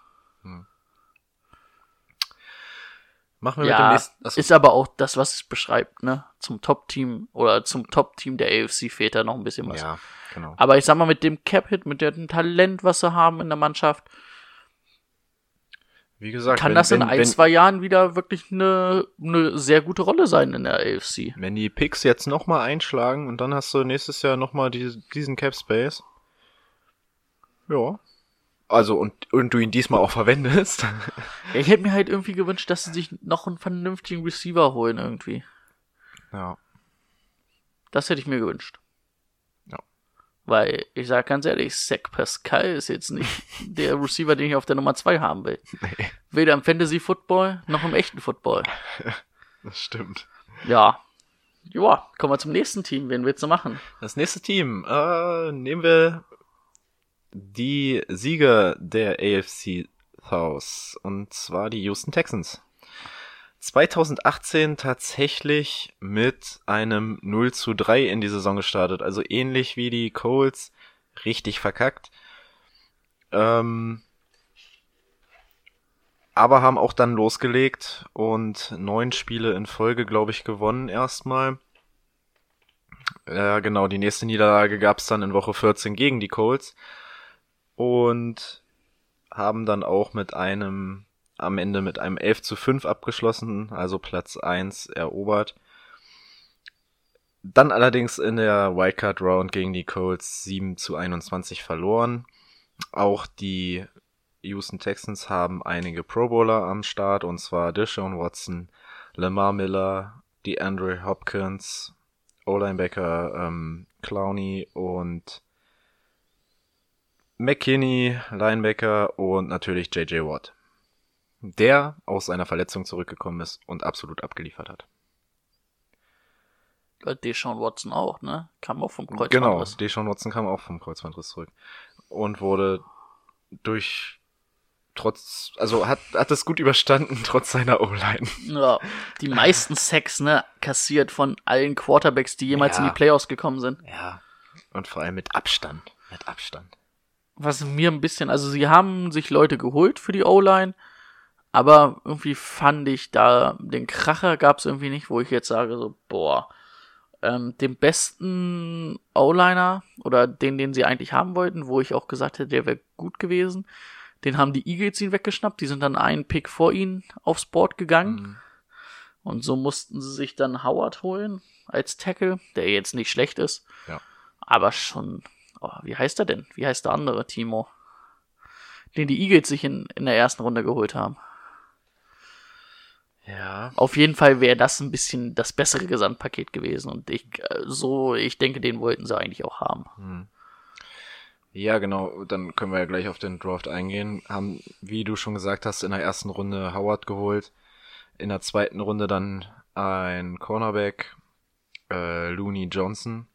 Machen wir mit dem Ja, nächsten. Achso, ist aber auch das, was es beschreibt, ne? Zum Top-Team oder zum Top-Team der AFC fehlt da noch ein bisschen was. ja, genau. Aber ich sag mal, mit dem Cap-Hit, mit dem Talent, was sie haben in der Mannschaft, Wie gesagt, kann wenn, das in wenn, ein, wenn, zwei Jahren wieder wirklich eine, eine sehr gute Rolle sein in der AFC. wenn die Picks jetzt nochmal einschlagen und dann hast du nächstes Jahr nochmal die, diesen Cap Space. Ja. Also, und, und du ihn diesmal auch verwendest. Ich hätte mir halt irgendwie gewünscht, dass sie sich noch einen vernünftigen Receiver holen irgendwie. ja. Das hätte ich mir gewünscht. Weil, ich sag ganz ehrlich, Zach Pascal ist jetzt nicht der Receiver, den ich auf der Nummer zwei haben will. Nee, Weder im Fantasy Football noch im echten Football. das stimmt. Ja. Ja, kommen wir zum nächsten Team. Wen willst du machen? Das nächste Team, äh, nehmen wir die Sieger der AFC South. Und zwar die Houston Texans. 2018 tatsächlich mit einem 0 zu 3 in die Saison gestartet. Also ähnlich wie die Colts. Richtig verkackt. Ähm, aber haben auch dann losgelegt und neun Spiele in Folge, glaube ich, gewonnen erstmal. Ja, genau, die nächste Niederlage gab's dann in Woche 14 gegen die Colts. Und haben dann auch mit einem, am Ende mit einem 11 zu 5 abgeschlossen, also Platz 1 erobert. Dann allerdings in der Wildcard Round gegen die Colts 7 zu 21 verloren. Auch die Houston Texans haben einige Pro Bowler am Start, und zwar Deshaun Watson, Lamar Miller, die Andre Hopkins, O-Linebacker ähm, Clowney und McKinney, Linebacker und natürlich JJ Watt. Der aus einer Verletzung zurückgekommen ist und absolut abgeliefert hat. Ja, Deshaun Watson auch, ne? Kam auch vom Genau, Kreuzbandriss. Deshaun Watson kam auch vom Kreuzbandriss zurück und wurde durch trotz, also hat, hat es gut überstanden, trotz seiner O-Line. Ja, die meisten Sacks, ne, kassiert von allen Quarterbacks, die jemals Ja. in die Playoffs gekommen sind. Ja. Und vor allem mit Abstand. Mit Abstand. Was mir ein bisschen, also sie haben sich Leute geholt für die O-Line, aber irgendwie fand ich da, den Kracher gab es irgendwie nicht, wo ich jetzt sage, so, boah, ähm, den besten O-Liner oder den, den sie eigentlich haben wollten, wo ich auch gesagt hätte, der wäre gut gewesen, den haben die Eagles ihn weggeschnappt, die sind dann einen Pick vor ihnen aufs Board gegangen. Mhm. Und so mussten sie sich dann Howard holen als Tackle, der jetzt nicht schlecht ist. Ja. Aber schon, oh, wie heißt er denn? Wie heißt der andere, Timo? Den die Eagles sich in, in der ersten Runde geholt haben. Ja. Auf jeden Fall wäre das ein bisschen das bessere Gesamtpaket gewesen. Und ich, äh, so, ich denke, den wollten sie eigentlich auch haben. Ja, genau. Dann können wir ja gleich auf den Draft eingehen. Haben, wie du schon gesagt hast, in der ersten Runde Howard geholt. In der zweiten Runde dann ein Cornerback, äh, Looney Johnson.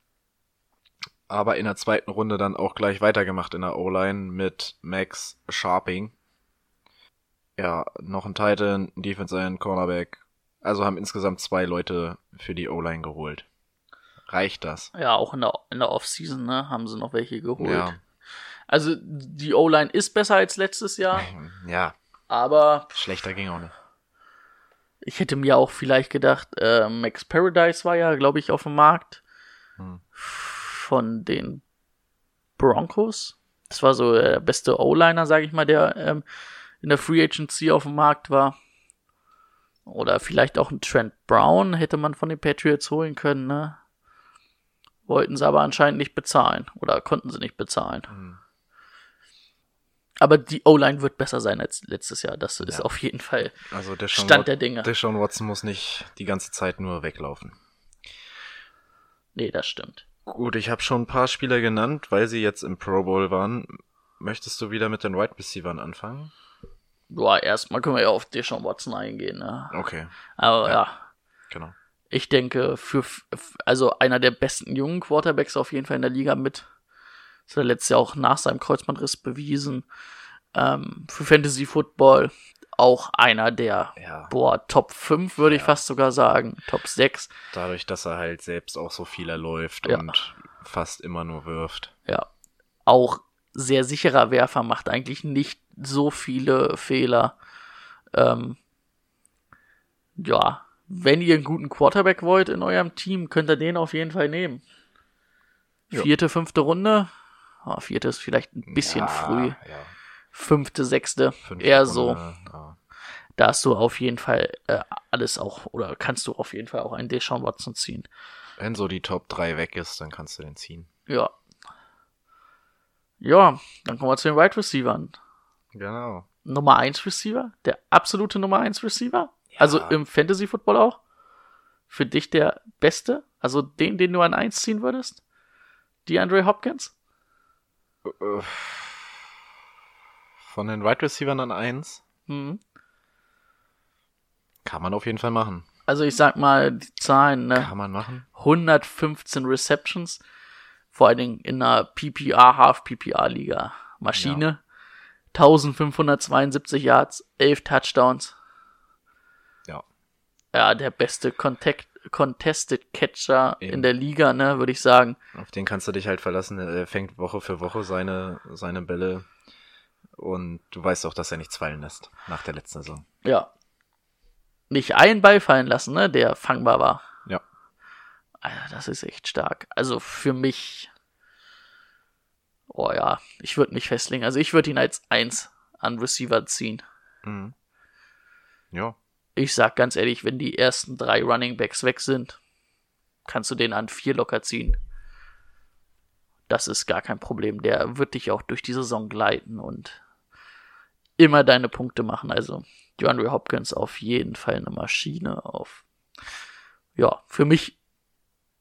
Aber in der zweiten Runde dann auch gleich weitergemacht in der O-Line mit Max Sharping. Ja, noch ein Titan, ein Defense End, Cornerback. Also haben insgesamt zwei Leute für die O-Line geholt. Reicht das? Ja, auch in der, in der Offseason, ne, haben sie noch welche geholt. Ja. Also, die O-Line ist besser als letztes Jahr, Ja, aber schlechter ging auch nicht. Ich hätte mir auch vielleicht gedacht, äh, Max Paradise war ja, glaube ich, auf dem Markt Hm. von den Broncos. Das war so der beste O-Liner, sage ich mal, der ähm, in der Free Agency auf dem Markt war. Oder vielleicht auch ein Trent Brown hätte man von den Patriots holen können, ne? Wollten sie aber anscheinend nicht bezahlen. Oder konnten sie nicht bezahlen. Hm. Aber die O-Line wird besser sein als letztes Jahr. Das ist Ja. auf jeden Fall Also Deshaun Stand Wat- der Dinge. Deshaun Watson muss nicht die ganze Zeit nur weglaufen. Nee, das stimmt. Gut, ich habe schon ein paar Spieler genannt, weil sie jetzt im Pro Bowl waren. Möchtest du wieder mit den Wide Receivers anfangen? Boah, erstmal können wir ja auf Deshaun Watson eingehen, ne? Okay, Aber ja. Ja. genau. ich denke, für, also einer der besten jungen Quarterbacks auf jeden Fall in der Liga mit. Das hat er letztes Jahr auch nach seinem Kreuzbandriss bewiesen. Ähm, für Fantasy Football auch einer der, Ja. boah, Top 5 würde ich Ja. fast sogar sagen. Top 6. Dadurch, dass er halt selbst auch so viel erläuft Ja. und fast immer nur wirft. Ja. Auch sehr sicherer Werfer, macht eigentlich nicht so viele Fehler. Ähm, ja, wenn ihr einen guten Quarterback wollt in eurem Team, könnt ihr den auf jeden Fall nehmen. Ja. Vierte, fünfte Runde. Ah, vierte ist vielleicht ein bisschen ja, früh. Ja. Fünfte, sechste, Fünfte eher Runde, so. Ja. Da hast du auf jeden Fall äh, alles auch, oder kannst du auf jeden Fall auch einen Deshaun Watson ziehen. Wenn so die Top 3 weg ist, dann kannst du den ziehen. Ja. Ja, dann kommen wir zu den Wide Receivern. Genau. Nummer 1 Receiver? Der absolute Nummer 1 Receiver? Also im Fantasy Football auch? Für dich der beste? Also den, den du an 1 ziehen würdest? DeAndre Hopkins? Äh, Von den Wide Receivers an 1 Mhm. kann man auf jeden Fall machen. Also ich sag mal die Zahlen, ne? Kann man machen. 115 Receptions, vor allen Dingen in einer PPR, Half-PPR-Liga. Maschine. 1572 Yards, 11 Touchdowns. Ja. Ja, der beste Contact, Contested Catcher Eben. in der Liga, ne, würde ich sagen. Auf den kannst du dich halt verlassen. Er fängt Woche für Woche seine, seine Bälle. Und du weißt auch, dass er nichts fallen lässt nach der letzten Saison. Ja. Nicht einen Ball fallen lassen, ne, der fangbar war. Ja. Alter, das ist echt stark. Also für mich. Oh ja, ich würde mich festlegen. Also ich würde ihn als eins an Receiver ziehen. Mhm. Ja. Ich sag ganz ehrlich, wenn die ersten drei Running Backs weg sind, kannst du den an vier locker ziehen. Das ist gar kein Problem. Der wird dich auch durch die Saison gleiten und immer deine Punkte machen. Also DeAndre Hopkins auf jeden Fall eine Maschine auf. ja, für mich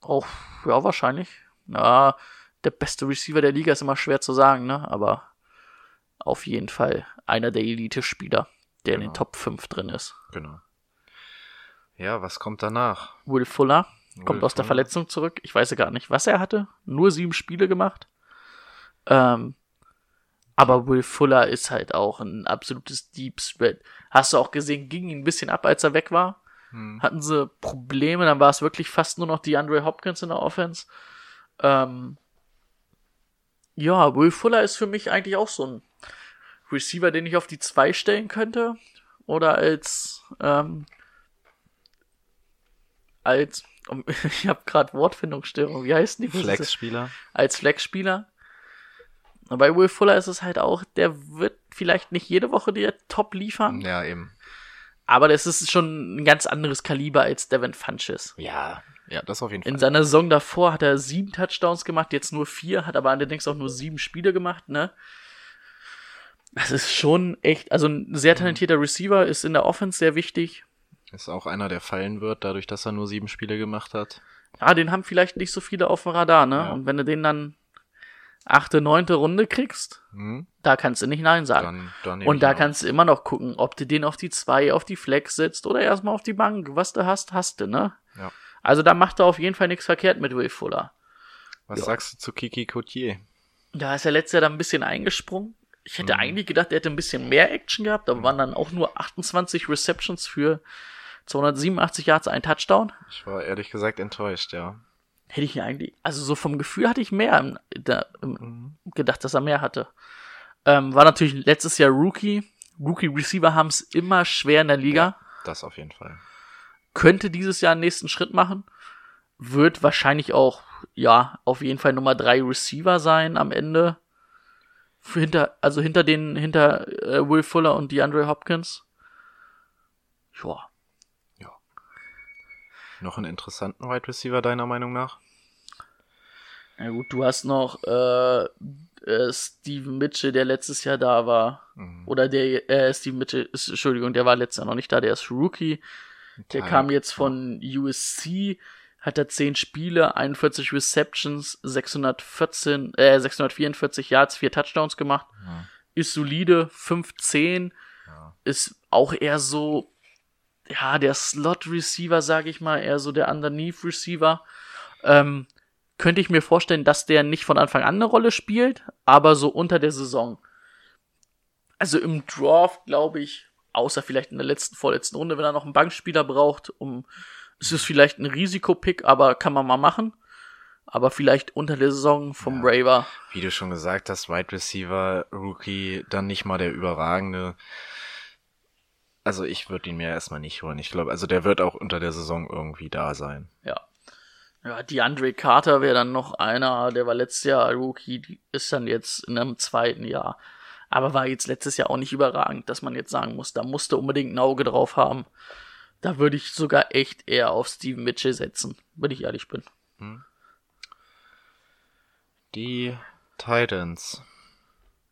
auch, ja, wahrscheinlich. Ja, der beste Receiver der Liga ist immer schwer zu sagen, ne? Aber auf jeden Fall einer der Elite-Spieler, der in Genau. den Top 5 drin ist. Genau. Ja, was kommt danach? Will Fuller kommt Will aus der Fuller. Verletzung zurück. Ich weiß ja gar nicht, was er hatte. Nur sieben Spiele gemacht. Ähm, aber Will Fuller ist halt auch ein absolutes Deep Spread. Hast du auch gesehen, ging ihn ein bisschen ab, als er weg war. Hm. Hatten sie Probleme, dann war es wirklich fast nur noch die Andre Hopkins in der Offense. Ähm, ja, Will Fuller ist für mich eigentlich auch so ein Receiver, den ich auf die 2 stellen könnte. Oder als, ähm, als, ich habe gerade Wortfindungsstörung, wie heißt die? Flexspieler? Als Flexspieler. Bei Will Fuller ist es halt auch, der wird vielleicht nicht jede Woche dir top liefern, Ja, eben. aber das ist schon ein ganz anderes Kaliber als Devin Funches. Ja, ja, das auf jeden Fall. In seiner Saison davor hat er sieben Touchdowns gemacht, jetzt nur vier, hat aber allerdings auch nur sieben Spiele gemacht, ne? Das ist schon echt, also ein sehr talentierter Receiver ist in der Offense sehr wichtig. Ist auch einer, der fallen wird, dadurch, dass er nur sieben Spiele gemacht hat. Ja, den haben vielleicht nicht so viele auf dem Radar, ne? Ja. Und wenn du den dann achte, neunte Runde kriegst, Hm? da kannst du nicht Nein sagen. Dann, dann Und da kannst du immer noch gucken, ob du den auf die zwei, auf die Flex setzt oder erstmal auf die Bank. Was du hast, hast du, ne? Ja. Also da macht er auf jeden Fall nichts verkehrt mit Will Fuller. Was Ja. sagst du zu Kiki Coutier? Da ist er letztes Jahr dann ein bisschen eingesprungen. Ich hätte Mhm. eigentlich gedacht, er hätte ein bisschen mehr Action gehabt, aber waren dann auch nur 28 Receptions für 287 Yards, ein Touchdown. Ich war ehrlich gesagt enttäuscht, ja. Hätte ich eigentlich, also so vom Gefühl hatte ich mehr im, da, im, Mhm. gedacht, dass er mehr hatte. Ähm, war natürlich letztes Jahr Rookie. Rookie Receiver haben es immer schwer in der Liga. Das auf jeden Fall. Könnte dieses Jahr einen nächsten Schritt machen. Wird wahrscheinlich auch, ja, auf jeden Fall Nummer drei Receiver sein am Ende. Für hinter, also hinter den, hinter äh, Will Fuller und DeAndre Hopkins. Ja. Noch einen interessanten Wide Receiver deiner Meinung nach? Na gut, du hast noch äh, äh, Steven Mitchell, der letztes Jahr da war. Mhm. Oder der, äh, Steven Mitchell, ist, Entschuldigung, der war letztes Jahr noch nicht da, der ist Rookie. Der Teil. kam jetzt von USC, hat er 10 Spiele, 41 Receptions, 614, äh, 644 Yards, 4 Touchdowns gemacht. Ja. Ist solide, 15. Ja. Ist auch eher so, ja, der Slot-Receiver, sage ich mal, eher so der Underneath-Receiver. Ähm, könnte ich mir vorstellen, dass der nicht von Anfang an eine Rolle spielt, aber so unter der Saison. Also im Draft, glaube ich, außer vielleicht in der letzten, vorletzten Runde, wenn er noch einen Bankspieler braucht, um, es ist vielleicht ein Risikopick, aber kann man mal machen. Aber vielleicht unter der Saison vom Ja. Braver. Wie du schon gesagt hast, Wide Receiver, Rookie, dann nicht mal der überragende. Also ich würde ihn mir erstmal nicht holen. Ich glaube, also der wird auch unter der Saison irgendwie da sein. Ja. Ja, DeAndre Carter wäre dann noch einer, der war letztes Jahr Rookie, ist dann jetzt in einem zweiten Jahr. Aber war jetzt letztes Jahr auch nicht überragend, dass man jetzt sagen muss, da musste unbedingt ein Auge drauf haben. Da würde ich sogar echt eher auf Steven Mitchell setzen, wenn ich ehrlich bin. Die Titans.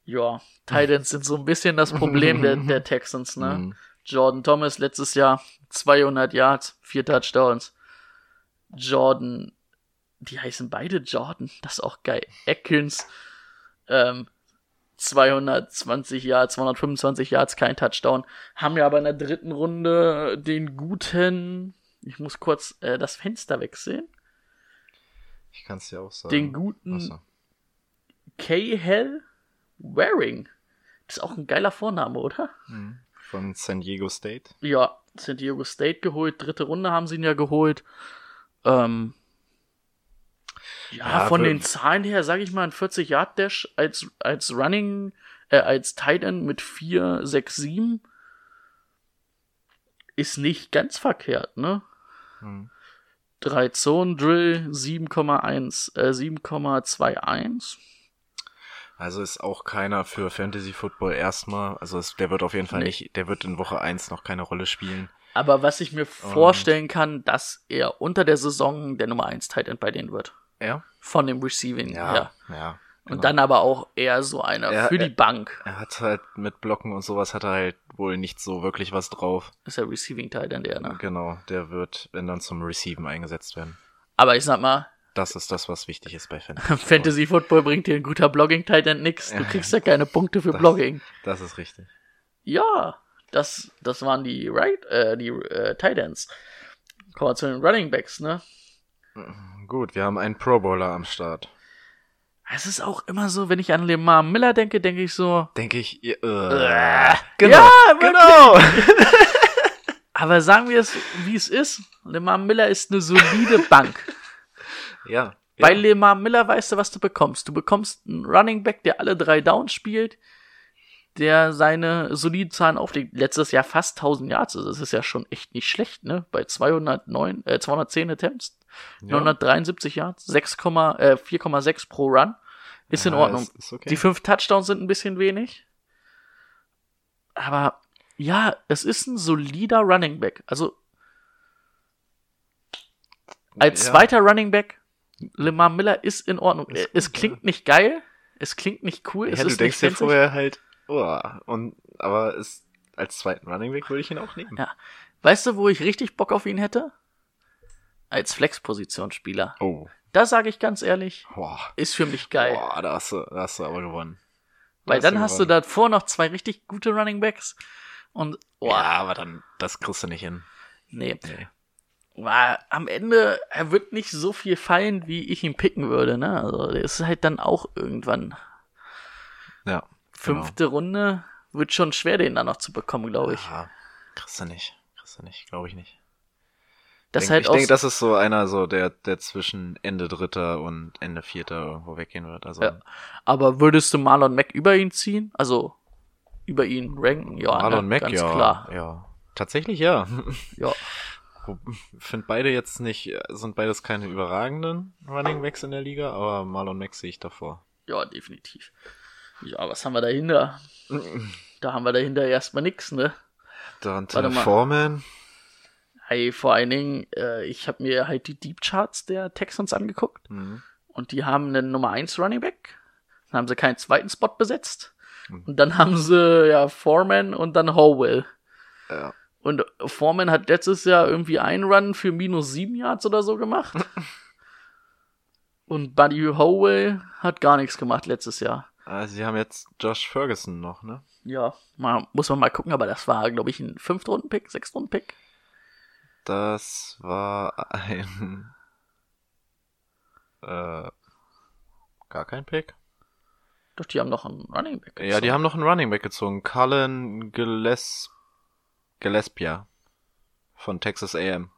Ja, Titans sind so ein bisschen das Problem der, der Texans, ne? Mhm. Jordan Thomas letztes Jahr 200 Yards, vier Touchdowns. Jordan, die heißen beide Jordan, das ist auch geil. Atkins, ähm, 220 Yards, 225 Yards, kein Touchdown. Haben ja aber in der dritten Runde den guten, ich muss kurz äh, das Fenster wechseln, Ich kann es dir auch sagen. den guten Achso. K-Hell Waring. Das ist auch ein geiler Vorname, oder? Von San Diego State. Ja, San Diego State geholt, dritte Runde haben sie ihn ja geholt. Ähm, ja, von den Zahlen her, sage ich mal, ein 40-Yard-Dash als, als Running, äh, als Tight End mit 4, 6, 7 ist nicht ganz verkehrt, ne? Hm. 3 Zonen Drill 7,1, äh, 7,21. Also ist auch keiner für Fantasy Football erstmal. Also es, der wird auf jeden Fall Nee. nicht, der wird in Woche 1 noch keine Rolle spielen. Aber was ich mir vorstellen kann, dass er unter der Saison der Nummer 1 Tight End bei denen wird. Ja? Von dem Receiving Ja. her. Ja. Und dann aber auch eher so einer Er- für die er- Bank. Er hat halt mit Blocken und sowas hat er halt wohl nicht so wirklich was drauf. Ist der Receiving Teil dann der, ne? Genau, der wird, wenn dann zum Receiven eingesetzt werden. Aber ich sag mal, Das ist das, was wichtig ist bei Fantasy. Fantasy Football bringt dir ein guter Blogging Titan nix. Du kriegst ja keine Punkte für Das- Blogging. Das ist richtig. Ja, das, das waren die right, äh, die äh, Titans. Kommen wir zu den Running Backs, ne? Gut, wir haben einen Pro Bowler am Start. Es ist auch immer so, wenn ich an Lemar Miller denke, denke ich so, Denke ich, äh, äh, genau, ja, genau. aber sagen wir es, wie es ist. Lemar Miller ist eine solide Bank. ja. Bei ja. Lemar Miller weißt du, was du bekommst. Du bekommst einen Running Back, der alle drei Downs spielt, der seine soliden Zahlen auflegt. Letztes Jahr fast 1000 Yards. Also Das ist ja schon echt nicht schlecht, ne? Bei 209, äh, 210 Attempts, 973 Yards, 6, äh, 4,6 pro Run. Ist in Ja, Ordnung. ist- ist okay. Die fünf Touchdowns sind ein bisschen wenig. Aber ja, es ist ein solider Running Back. Also als Ja. zweiter Running Back, Lemar Miller ist in Ordnung. Ist es gut, klingt nicht geil, es klingt nicht cool, es Ja, du ist denkst fancy. vorher halt, oh, und, aber ist, als zweiten Running Back würde ich ihn auch nehmen. Ja. Weißt du, wo ich richtig Bock auf ihn hätte? Als Flex-Positionsspieler. Oh, Da sage ich ganz ehrlich, boah, ist für mich geil. boah, da hast du, da hast du aber gewonnen. Weil Da dann hast du davor noch zwei richtig gute Running Backs. Und, boah, Ja, aber dann, das kriegst du nicht hin. nee. Nee. war am Ende, er wird nicht so viel fallen, wie ich ihn picken würde, ne? Also, der ist halt dann auch irgendwann. Ja. Fünfte Runde wird schon schwer, den dann noch zu bekommen, glaube ich. Ja, kriegst du nicht. Kriegst du nicht, glaube ich nicht. Das denk, halt ich denke, das ist so einer, so der, der zwischen Ende dritter und Ende vierter irgendwo weggehen wird. Also Ja. aber würdest du Marlon Mack über ihn ziehen? Also, über ihn ranken? Ja, Marlon ne? Mack, ganz ja. klar. Ja. Tatsächlich ja. Ja. Find beide jetzt nicht, sind beides keine überragenden Running Backs in der Liga, aber Marlon Mack sehe ich davor. Ja, definitiv. Ja, was haben wir dahinter? Da haben wir dahinter erstmal nix, ne? Mal. Foreman. Hey, vor allen Dingen, äh, ich habe mir halt die Deep Charts der Texans angeguckt. Mhm. Und die haben einen Nummer 1 Running Back. Dann haben sie keinen zweiten Spot besetzt. Mhm. Und dann haben sie ja Foreman und dann Howell. Ja. Und Foreman hat letztes Jahr irgendwie einen Run für minus 7 Yards oder so gemacht. und Buddy Howell hat gar nichts gemacht letztes Jahr. Ah, sie haben jetzt Josh Ferguson noch, ne? Ja, mal, muss man mal gucken, aber das war, glaube ich, ein Fünftrunden-Pick, Sechstrunden-Pick. Das war ein äh, gar kein Pick. Doch, die haben noch einen Running Back. Ja, die haben noch einen Running Back gezogen. Cullen Gilles Gillespie von Texas A&M.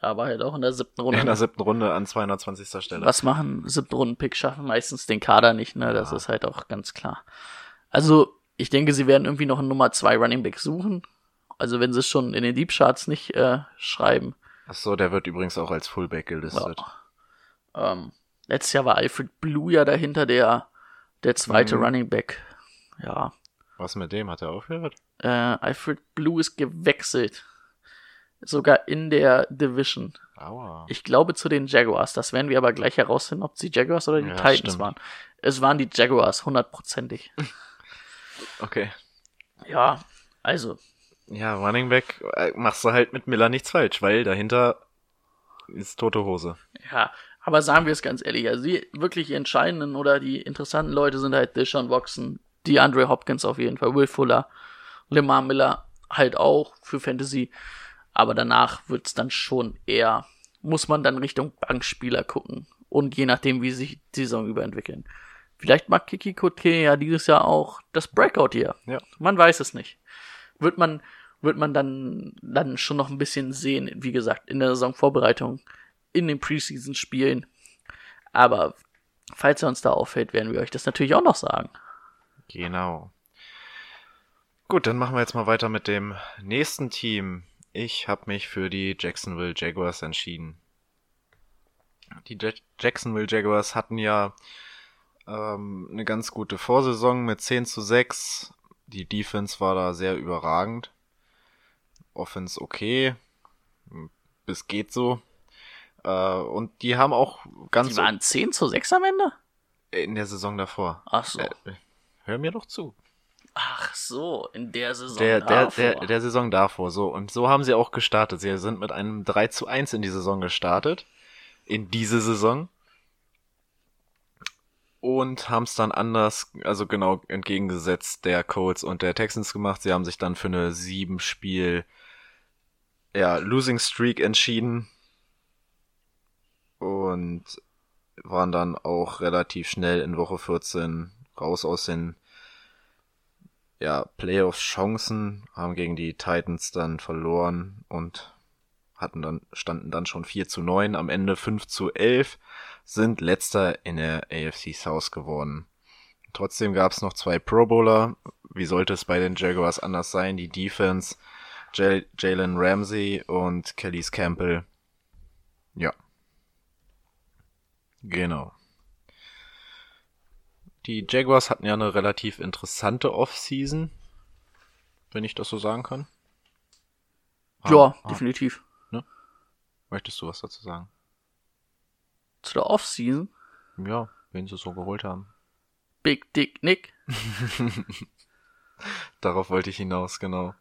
Aber halt auch in der siebten Runde. In der siebten Runde an 220. Stelle. Was machen siebten Runden-Pick schaffen meistens den Kader nicht, ne? Das Ja. ist halt auch ganz klar. Also, ich denke, sie werden irgendwie noch einen Nummer 2 Running Back suchen. Also, wenn sie es schon in den Deep Charts nicht äh, schreiben. Ach so, der wird übrigens auch als Fullback gelistet. Ja. Ähm, letztes Jahr war Alfred Blue ja dahinter der, der zweite Mhm. Running Back. Ja. Was mit dem? Hat er aufgehört? Äh, Alfred Blue ist gewechselt. Sogar in der Division. Aua. Ich glaube zu den Jaguars. Das werden wir aber gleich herausfinden, ob es die Jaguars oder die Ja, Titans stimmt. waren. Es waren die Jaguars, hundertprozentig. Okay. ja, also, Ja, Running Back äh, machst du halt mit Miller nichts falsch, weil dahinter ist tote Hose. ja. Aber sagen wir es ganz ehrlich, also die wirklich entscheidenden oder die interessanten Leute sind halt Deshaun Watson, die Andre Hopkins auf jeden Fall, Will Fuller, Lemar Miller halt auch für Fantasy. Aber danach wird's dann schon eher, muss man dann Richtung Bankspieler gucken. Und je nachdem, wie sich die Saison überentwickeln. Vielleicht mag Kiki Koke ja dieses Jahr auch das Breakout hier. Ja. Man weiß es nicht. Wird man, wird man dann, dann schon noch ein bisschen sehen, wie gesagt, in der Saisonvorbereitung, in den Preseason-Spielen. Aber falls er uns da auffällt, werden wir euch das natürlich auch noch sagen. Genau. Gut, dann machen wir jetzt mal weiter mit dem nächsten Team. Ich habe mich für die Jacksonville Jaguars entschieden. Die Ja- Jacksonville Jaguars hatten ja ähm, eine ganz gute Vorsaison mit 10 zu 6. Die Defense war da sehr überragend. Offense okay. Bis geht so. Äh, und die haben auch ganz Die waren 10 zu 6 am Ende? In der Saison davor. Ach so. Äh, hör mir doch zu. Ach so, in der Saison Der, der, davor. der, der Saison davor, so. Und so haben sie auch gestartet. Sie sind mit einem 3 zu 1 in die Saison gestartet. In diese Saison. Und haben es dann anders, also genau entgegengesetzt der Colts und der Texans gemacht. Sie haben sich dann für eine sieben Spiel, ja, Losing Streak entschieden. Und waren dann auch relativ schnell in Woche 14 raus aus den ja, Playoffs-Chancen, haben gegen die Titans dann verloren und hatten dann, standen dann schon 4 zu 9, am Ende 5 zu 11, sind letzter in der AFC South geworden. Trotzdem gab es noch zwei Pro Bowler. Wie sollte es bei den Jaguars anders sein? Die Defense, Jal- Jalen Ramsey und Kellys Campbell. Ja. Genau. Die Jaguars hatten ja eine relativ interessante Offseason, wenn ich das so sagen kann. ja, Ah, ah. definitiv. Möchtest du was dazu sagen? Zu der Offseason. Ja, wen sie so geholt haben. Big Dick Nick. Darauf wollte ich hinaus, genau.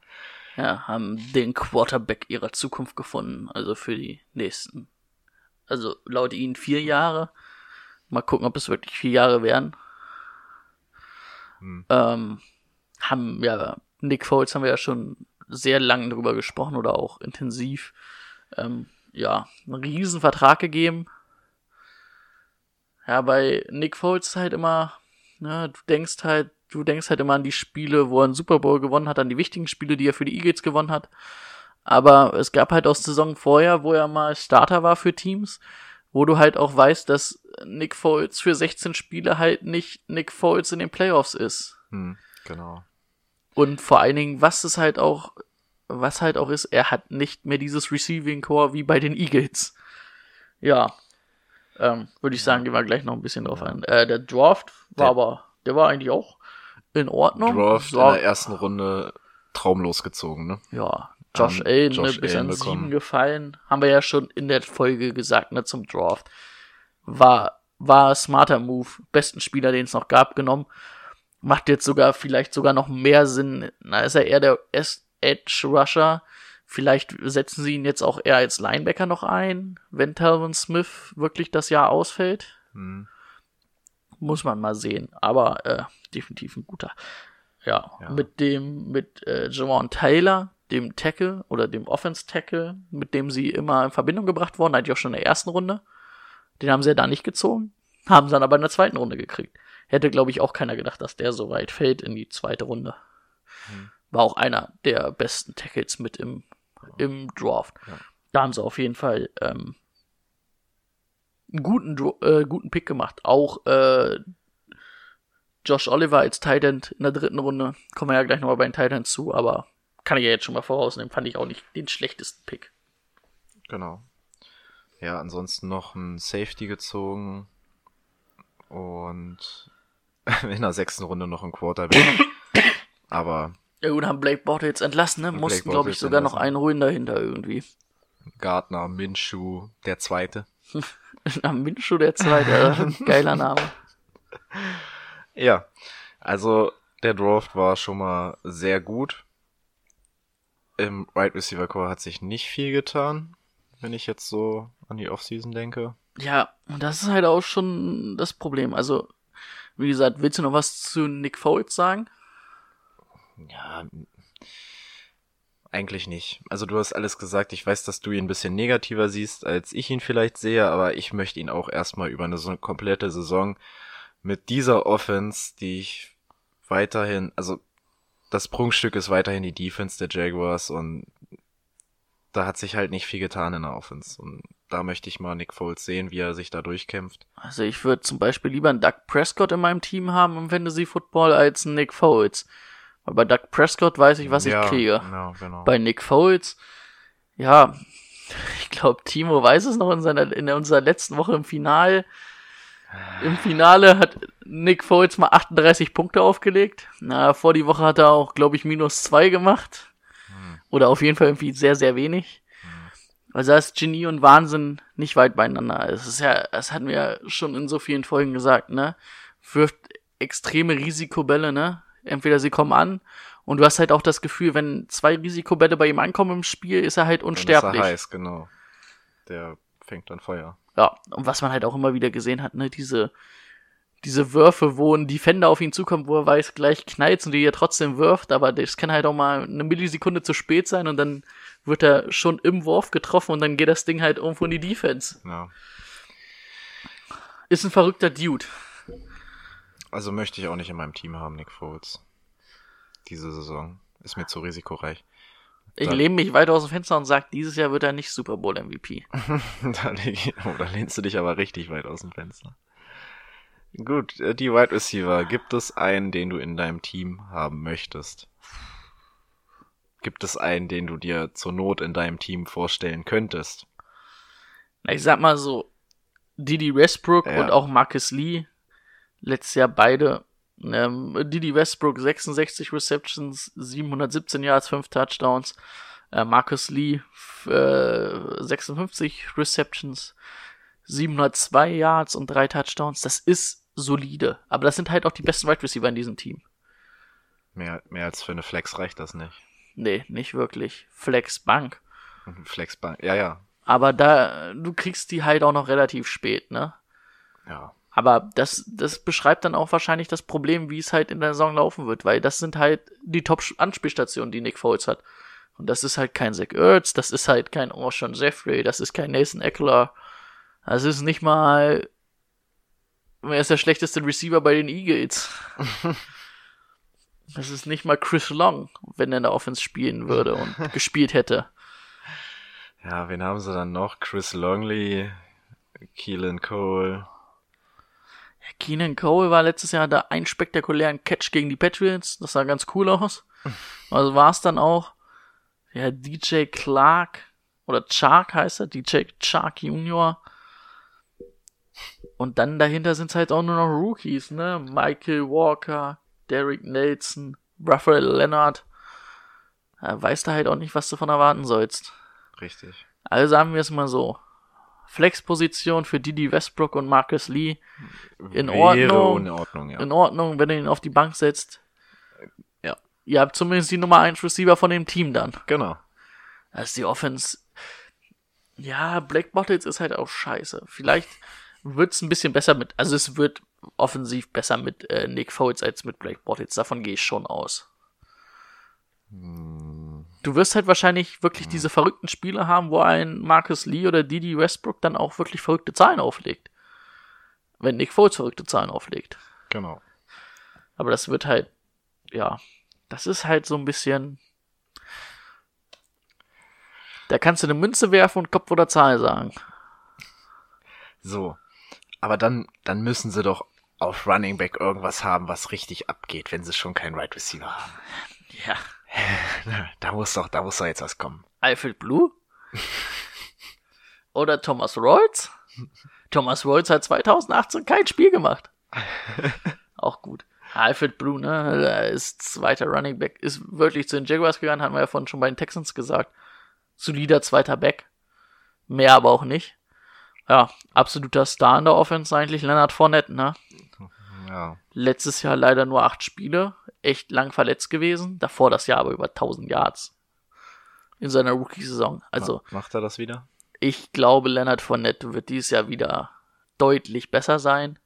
Ja, haben den Quarterback ihrer Zukunft gefunden. Also für die nächsten. Also laut ihnen vier Jahre. Mal gucken, ob es wirklich vier Jahre werden. Hm. Ähm, haben ja, Nick Foles haben wir ja schon sehr lang drüber gesprochen oder auch intensiv. Ähm, ja, einen riesen Vertrag gegeben. Ja, bei Nick Foles ist halt immer, ne, du denkst halt, du denkst halt immer an die Spiele, wo er einen Super Bowl gewonnen hat, an die wichtigen Spiele, die er für die Eagles gewonnen hat. Aber es gab halt auch Saison vorher, wo er mal Starter war für Teams, wo du halt auch weißt, dass Nick Foles für 16 Spiele halt nicht Nick Foles in den Playoffs ist. Hm, genau. Und vor allen Dingen, was es halt auch, was halt auch ist, er hat nicht mehr dieses Receiving Core wie bei den Eagles. Ja. Ähm, Würde ich sagen, gehen wir gleich noch ein bisschen drauf ein. Äh, der Draft war Der- aber, der war eigentlich auch in Ordnung. Draft in war, der ersten Runde traumlos gezogen, ne? Ja, Josh Haben Allen, Josh ne, bis Allen an bekommen. sieben gefallen. Haben wir ja schon in der Folge gesagt, ne, zum Draft. War, war smarter Move. Besten Spieler, den es noch gab, genommen. Macht jetzt sogar, vielleicht sogar noch mehr Sinn. Na, ist er eher der Edge Rusher. Vielleicht setzen sie ihn jetzt auch eher als Linebacker noch ein, wenn Talvin Smith wirklich das Jahr ausfällt. Hm. Muss man mal sehen. Aber äh, definitiv ein guter. Ja, Ja. mit dem, mit äh, Javon Taylor, dem Tackle oder dem Offense Tackle, mit dem sie immer in Verbindung gebracht wurden, eigentlich auch schon in der ersten Runde. Den haben sie ja da nicht gezogen, haben sie dann aber in der zweiten Runde gekriegt. Hätte, glaube ich, auch keiner gedacht, dass der so weit fällt in die zweite Runde. Hm. War auch einer der besten Tackles mit im, im Draft. Ja. Da haben sie auf jeden Fall ähm, einen guten, äh, guten Pick gemacht. Auch äh, Josh Oliver als Tight End in der dritten Runde. Kommen wir ja gleich nochmal bei den Tight Ends zu, aber kann ich ja jetzt schon mal vorausnehmen. Fand ich auch nicht den schlechtesten Pick. Genau. Ja, ansonsten noch ein Safety gezogen und in der sechsten Runde noch ein Quarterback. Aber Ja gut, haben Blake Bortles entlassen, ne? Mussten, glaube ich, sogar noch entlassen. einen holen dahinter irgendwie. Gardner, Minshew, der zweite. Am Minshew der Zweite, äh, geiler Name. Ja, also der Draft war schon mal sehr gut. Im Right Receiver Core hat sich nicht viel getan, wenn ich jetzt so an die Offseason denke. Ja, und das ist halt auch schon das Problem. Also, wie gesagt, willst du noch was zu Nick Foles sagen? Ja, eigentlich nicht. Also du hast alles gesagt. Ich weiß, dass du ihn ein bisschen negativer siehst, als ich ihn vielleicht sehe, aber ich möchte ihn auch erstmal über eine so komplette Saison mit dieser Offense, die ich weiterhin, also das Prunkstück ist weiterhin die Defense der Jaguars und da hat sich halt nicht viel getan in der Offense. Und da möchte ich mal Nick Foles sehen, wie er sich da durchkämpft. Also, ich würde zum Beispiel lieber einen Doug Prescott in meinem Team haben im Fantasy Football als einen Nick Foles. Weil bei Doug Prescott weiß ich, was ja, ich kriege. Ja, genau. Bei Nick Foles, ja, ich glaube, Timo weiß es noch in seiner, in unserer letzten Woche im Finale. Im Finale hat Nick Foles mal 38 Punkte aufgelegt. Na, vor die Woche hat er auch, glaube ich, minus zwei gemacht. Oder auf jeden Fall irgendwie sehr, sehr wenig. Also da ist Genie und Wahnsinn nicht weit beieinander. Es ist ja, das hatten wir ja schon in so vielen Folgen gesagt, ne? wirft extreme Risikobälle, ne? Entweder sie kommen an und du hast halt auch das Gefühl, wenn zwei Risikobälle bei ihm ankommen im Spiel, ist er halt Dann unsterblich. Ist er heiß, genau. Der fängt dann Feuer. Ja, und was man halt auch immer wieder gesehen hat, ne, diese, diese Würfe, wo ein Defender auf ihn zukommt, wo er weiß, gleich knallt und die er trotzdem wirft, aber das kann halt auch mal eine Millisekunde zu spät sein und dann wird er schon im Wurf getroffen und dann geht das Ding halt irgendwo in die Defense. Ja. Ist ein verrückter Dude. Also möchte ich auch nicht in meinem Team haben, Nick Foles. Diese Saison. Ist mir zu risikoreich. Ich Dann- lehne mich weit aus dem Fenster und sage, dieses Jahr wird er nicht Super Bowl MVP. da, leg oh, da lehnst du dich aber richtig weit aus dem Fenster. Gut, äh, die Wide Receiver. Gibt es einen, den du in deinem Team haben möchtest? Gibt es einen, den du dir zur Not in deinem Team vorstellen könntest? Na, ich sag mal so, Didi Westbrook Ja. und auch Marcus Lee, letztes Jahr beide. Ähm, Didi Westbrook 66 Receptions, 717 Yards, 5 Touchdowns. Äh, Marcus Lee äh, 56 Receptions, 702 Yards und 3 Touchdowns. Das ist solide. Aber das sind halt auch die besten Wide Receiver in diesem Team. Mehr, mehr als für eine Flex reicht das nicht. Nee, nicht wirklich. Flex Bank. Flexbank, ja, ja, Aber da, du kriegst die halt auch noch relativ spät, ne? ja. Aber das, das beschreibt dann auch wahrscheinlich das Problem, wie es halt in der Saison laufen wird, weil das sind halt die Top-Anspielstationen, die Nick Foles hat. Und das ist halt kein Zach Ertz, das ist halt kein Ocean Jeffrey, das ist kein Nathan Eckler. Das ist nicht mal, wer ist der schlechteste Receiver bei den Eagles? das ist nicht mal Chris Long, wenn er in der Offense spielen würde und gespielt hätte. Ja, wen haben sie dann noch? Chris Longley, Keelan Cole. Keenan Cole war letztes Jahr da ein spektakulären Catch gegen die Patriots. Das sah ganz cool aus. Also war es dann auch. Ja, DJ Clark oder Chark heißt er, DJ Chark Junior. Und dann dahinter sind es halt auch nur noch Rookies, ne? Michael Walker, Derek Nelson, Raphael Leonard. Da weißt du halt auch nicht, was du von erwarten sollst. Richtig. Also sagen wir es mal so. Flexposition für Didi Westbrook und Marcus Lee In Ordnung. in Ordnung, ja. in Ordnung, wenn du ihn auf die Bank setzt. Ja. Ihr habt zumindest die Nummer 1 Receiver von dem Team dann. Genau. Das ist die Offense. Ja, Black Bottles ist halt auch scheiße. Vielleicht wird's ein bisschen besser mit, also es wird offensiv besser mit äh, Nick Foles als mit Black Bottles. Davon gehe ich schon aus. Du wirst halt wahrscheinlich wirklich diese verrückten Spiele haben, wo ein Marcus Lee oder Didi Westbrook dann auch wirklich verrückte Zahlen auflegt. Wenn Nick Foles verrückte Zahlen auflegt. Genau. Aber das wird halt, ja, das ist halt so ein bisschen. Da kannst du eine Münze werfen und Kopf oder Zahl sagen. So. Aber dann, dann müssen sie doch auf Running Back irgendwas haben, was richtig abgeht, wenn sie schon keinen Right Receiver haben. Ja. Da muss doch, da muss doch jetzt was kommen. Alfred Blue? Oder Thomas Rolls? Thomas Rolls hat 2018 kein Spiel gemacht. Auch gut. Alfred Blue, ne, ist zweiter Running Back, ist wirklich zu den Jaguars gegangen, hatten wir ja vorhin schon bei den Texans gesagt. Solider zweiter Back. Mehr aber auch nicht. Ja, absoluter Star in der Offense eigentlich, Leonard Fournette, ne? Ja. Letztes Jahr leider nur acht Spiele, echt lang verletzt gewesen. Davor das Jahr aber über 1000 Yards in seiner Rookie-Saison. Also Ma- Macht er das wieder? ich glaube, Leonard Fournette wird dieses Jahr wieder deutlich besser sein.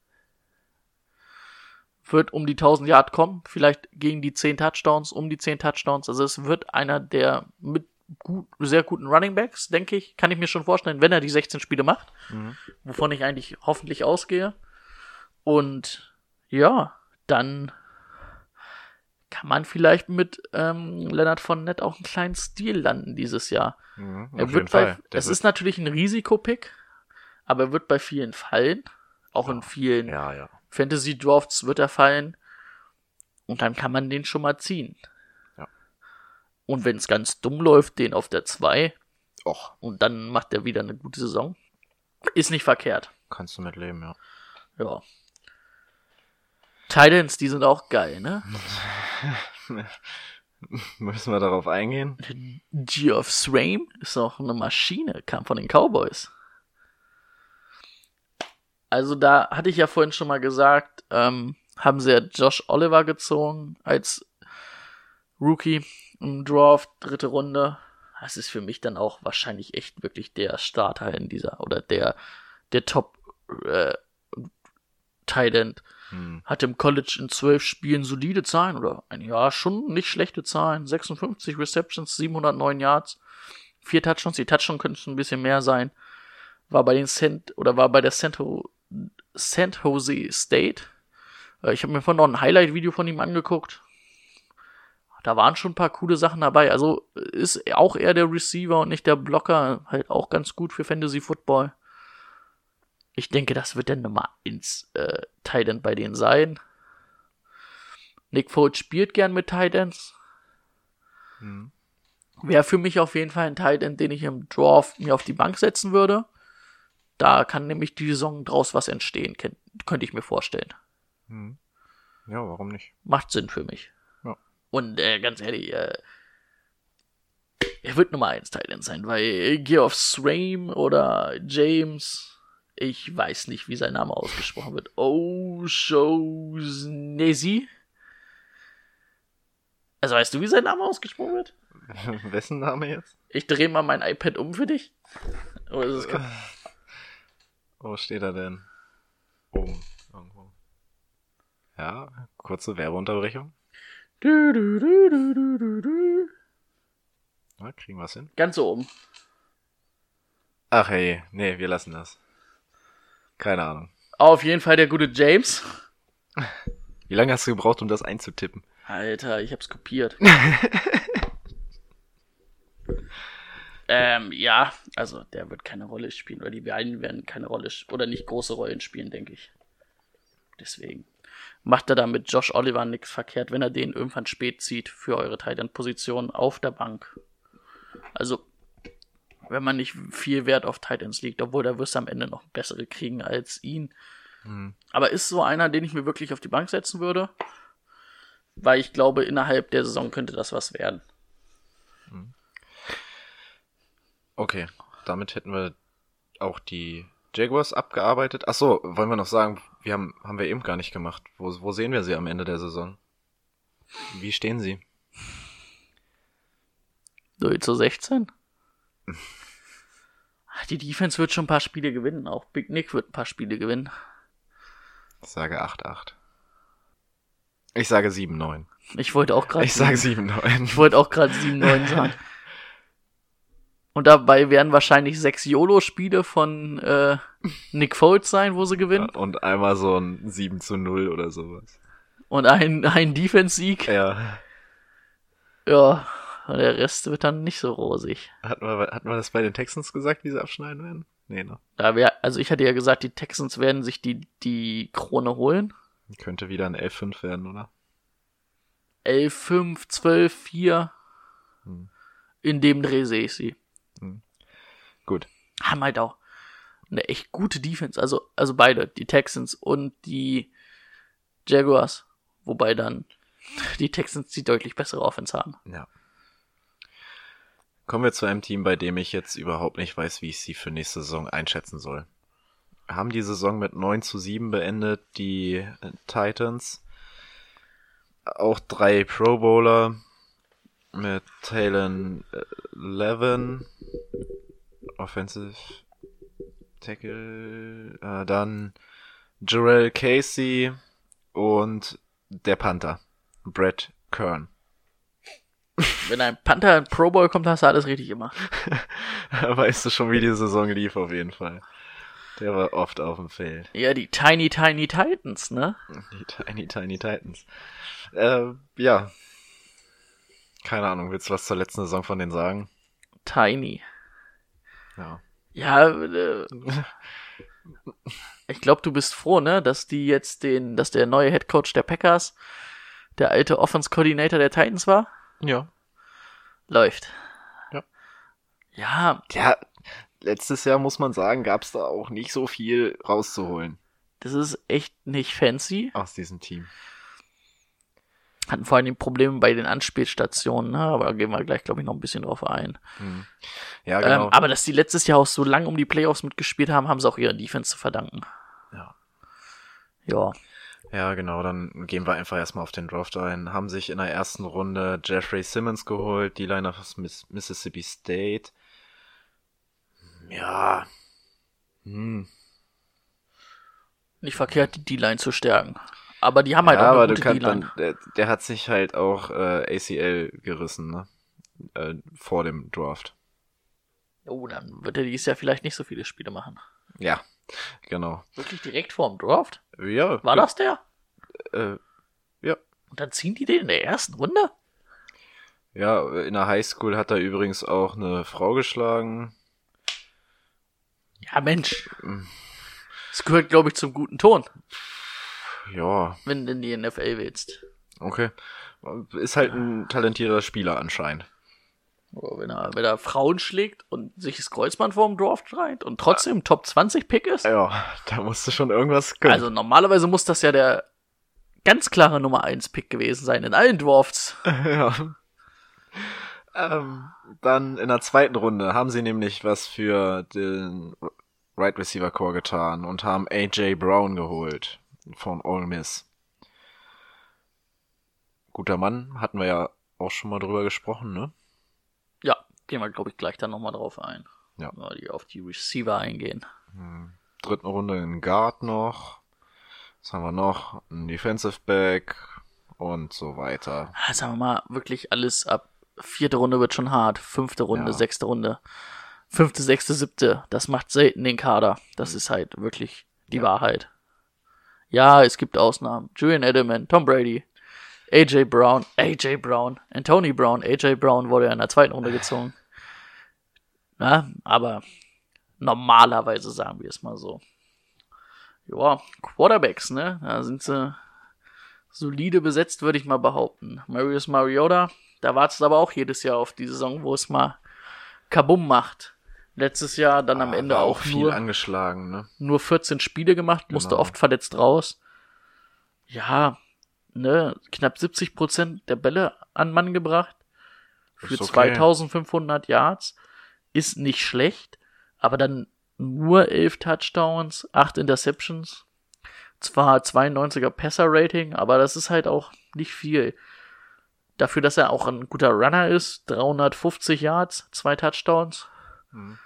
Wird um die 1000 Yard kommen, vielleicht gegen die 10 Touchdowns, um die 10 Touchdowns. Also es wird einer der mit gut, sehr guten Running Backs, denke ich, kann ich mir schon vorstellen, wenn er die 16 Spiele macht, wovon ich eigentlich hoffentlich ausgehe. Und ja, dann kann man vielleicht mit ähm, Leonard Fournette auch einen kleinen Stil landen dieses Jahr. Mhm, Er wird bei, es wird- ist natürlich ein Risikopick, aber er wird bei vielen fallen. Auch in vielen Ja, ja. Fantasy Drafts wird er fallen. Und dann kann man den schon mal ziehen. Ja. Und wenn es ganz dumm läuft, den auf der 2 Och, und dann macht er wieder eine gute Saison. Ist nicht verkehrt. kannst du mitleben, ja. Ja. Titans, die sind auch geil, ne? Müssen wir darauf eingehen? Geoff Swaim ist auch eine Maschine, kam von den Cowboys. Also da hatte ich ja vorhin schon mal gesagt, ähm, haben sie ja Josh Oliver gezogen als Rookie im Draft, dritte Runde. Das ist für mich dann auch wahrscheinlich echt wirklich der Starter in dieser oder der der Top äh, Tight End. Hm. Hat im College in zwölf Spielen solide Zahlen oder ein Jahr schon nicht schlechte Zahlen. 56 Receptions, 709 Yards, vier Touchdowns. Die Touchdowns könnten ein bisschen mehr sein. War bei den Cent oder war bei der San, Ho San Jose State. Äh, ich habe mir vorhin noch ein Highlight-Video von ihm angeguckt. Da waren schon ein paar coole Sachen dabei. Also ist auch eher der Receiver und nicht der Blocker. Halt auch ganz gut für Fantasy Football. Ich denke, das wird der Nummer 1 äh, Tight End bei denen sein. Nick Foles spielt gern mit Tight Ends. Hm. Wäre für mich auf jeden Fall ein Tight End, den ich im Draft mir auf die Bank setzen würde. Da kann nämlich die Saison draus was entstehen, könnte ich mir vorstellen. Hm. Ja, warum nicht? Macht Sinn für mich. Ja. Und äh, ganz ehrlich, äh, er wird Nummer 1 Tight End sein, weil Geoff Swaim oder James, ich weiß nicht, wie sein Name ausgesprochen wird. O'Shaughnessy. Also weißt du, wie sein Name ausgesprochen wird? Wessen Name jetzt? Ich drehe mal mein iPad um für dich. Oder ist es kaputt? Wo steht er denn? Oben. Irgendwo. Ja, kurze Werbeunterbrechung. Du, du, du, du, du, du, du. Na, kriegen wir's hin? Ganz oben. Ach hey, nee, wir lassen das. Keine Ahnung. Auf jeden Fall der gute James. Wie lange hast du gebraucht, um das einzutippen? Alter, ich hab's kopiert. ähm, ja, also der wird keine Rolle spielen, oder die beiden werden keine Rolle oder nicht große Rollen spielen, denke ich. Deswegen macht er da mit Josh Oliver nichts verkehrt, wenn er den irgendwann spät zieht für eure Titan-Position auf der Bank. Also, wenn man nicht viel Wert auf Titans liegt, obwohl da wirst du am Ende noch bessere kriegen als ihn. Hm. Aber ist so einer, den ich mir wirklich auf die Bank setzen würde, weil ich glaube, innerhalb der Saison könnte das was werden. Okay, damit hätten wir auch die Jaguars abgearbeitet. Ach so, wollen wir noch sagen, wir haben, haben wir eben gar nicht gemacht. Wo, wo sehen wir sie am Ende der Saison? Wie stehen sie? 0 zu 16? Die Defense wird schon ein paar Spiele gewinnen. Auch Big Nick wird ein paar Spiele gewinnen. Ich sage 8-8. Ich sage 7-9. Ich wollte auch gerade Ich sage ich 7-9. wollte auch gerade 7-9 sagen. Und dabei werden wahrscheinlich sechs YOLO-Spiele von äh, Nick Foles sein, wo sie gewinnen. Und einmal so ein 7 zu 0 oder sowas. Und ein, ein Defense-Sieg. Ja. Ja, und der Rest wird dann nicht so rosig. Hatten wir, hatten wir das bei den Texans gesagt, wie sie abschneiden werden? Nee, ne? Da wär, also ich hatte ja gesagt, die Texans werden sich die, die Krone holen. Könnte wieder ein 11-5 werden, oder? 11, 5, 12, 4. Hm. In dem Dreh sehe ich sie. Gut. Haben halt auch eine echt gute Defense. Also, also beide, die Texans und die Jaguars. Wobei dann die Texans die deutlich bessere Offense haben. Ja. Kommen wir zu einem Team, bei dem ich jetzt überhaupt nicht weiß, wie ich sie für nächste Saison einschätzen soll. Haben die Saison mit 9 zu 7 beendet, die äh, Titans. Auch drei Pro Bowler mit Talon äh, Levin, Offensive Tackle, äh, dann Jarrell Casey und der Panther, Brett Kern. Wenn ein Panther in Pro Bowl kommt, hast du alles richtig gemacht. weißt du schon, wie die Saison lief auf jeden Fall. Der war oft auf dem Feld. Ja, die Tiny Tiny Titans, ne? Die Tiny Tiny Titans. Äh, ja. Keine Ahnung, willst du was zur letzten Saison von denen sagen? Tiny. Ja. Ja, äh, ich glaube, du bist froh, ne, dass die jetzt den, dass der neue Head Coach der Packers der alte Offense Coordinator der Titans war. Ja. Läuft. Ja. Ja, Ja, letztes Jahr muss man sagen, gab es da auch nicht so viel rauszuholen das ist echt nicht fancy. aus diesem Team. Hatten vor allem Probleme bei den Anspielstationen, ne? aber da gehen wir gleich, glaube ich, noch ein bisschen drauf ein. Ja, genau. Ähm, aber dass die letztes Jahr auch so lange um die Playoffs mitgespielt haben, haben sie auch ihrer Defense zu verdanken. ja. Ja, Ja, genau, dann gehen wir einfach erstmal auf den Draft ein. Haben sich in der ersten Runde Jeffrey Simmons geholt, die Line aus Miss Mississippi State. Ja. Hm. nicht verkehrt, die D-Line zu stärken. Aber die haben halt ja, auch aber eine du gute kannst D-Line. dann, der, der hat sich halt auch äh, ACL gerissen, ne? Äh, vor dem Draft. Oh, dann wird er dieses Jahr vielleicht nicht so viele Spiele machen. Ja, genau. Wirklich direkt vor dem Draft? Ja. War das der? Äh, ja. Und dann ziehen die den in der ersten Runde? Ja, in der Highschool hat er übrigens auch eine Frau geschlagen. Ja, Mensch. Das gehört, glaube ich, zum guten Ton, Ja, wenn du in die NFL willst. okay. Ist halt ein talentierter Spieler anscheinend. Wenn, er, wenn er Frauen schlägt und sich das Kreuzband vor dem Draft schreit und trotzdem Top 20 Pick ist. Ja, da musste schon irgendwas können. Also normalerweise muss das ja der ganz klare Nummer 1 Pick gewesen sein in allen Drafts. ja. Ähm, dann in der zweiten Runde haben sie nämlich was für den Right Receiver Core getan und haben AJ Brown geholt von Ole Miss. Guter Mann, hatten wir ja auch schon mal drüber gesprochen, ne? Gehen wir, glaube ich, gleich dann nochmal drauf ein. Ja. Mal die auf die Receiver eingehen. Dritten Runde in Guard noch. Was haben wir noch? Ein Defensive Back und so weiter. Ah, Sagen wir mal, wirklich alles ab vierte Runde wird schon hart. Fünfte Runde, Ja. sechste Runde. Fünfte, sechste, siebte. Das macht selten den Kader. Das ist halt wirklich die Ja. Wahrheit. Ja, es gibt Ausnahmen. Julian Edelman, Tom Brady, AJ Brown, AJ Brown, Anthony Brown, AJ Brown wurde ja in der zweiten Runde gezogen. Na, aber normalerweise sagen wir es mal so. Ja, Quarterbacks, ne? Da sind sie solide besetzt, würde ich mal behaupten. Marius Mariota, da wartet aber auch jedes Jahr auf die Saison, wo es mal Kabum macht. Letztes Jahr dann am Ah, Ende war auch viel nur, angeschlagen, ne? nur 14 Spiele gemacht, musste Genau. oft verletzt raus. Ja, ne, knapp 70 Prozent der Bälle an Mann gebracht. Für okay. 2500 Yards. Ist nicht schlecht, aber dann nur 11 Touchdowns, 8 Interceptions. Zwar 92er Passer-Rating, aber das ist halt auch nicht viel. Dafür, dass er auch ein guter Runner ist, 350 Yards, zwei Touchdowns. Mhm.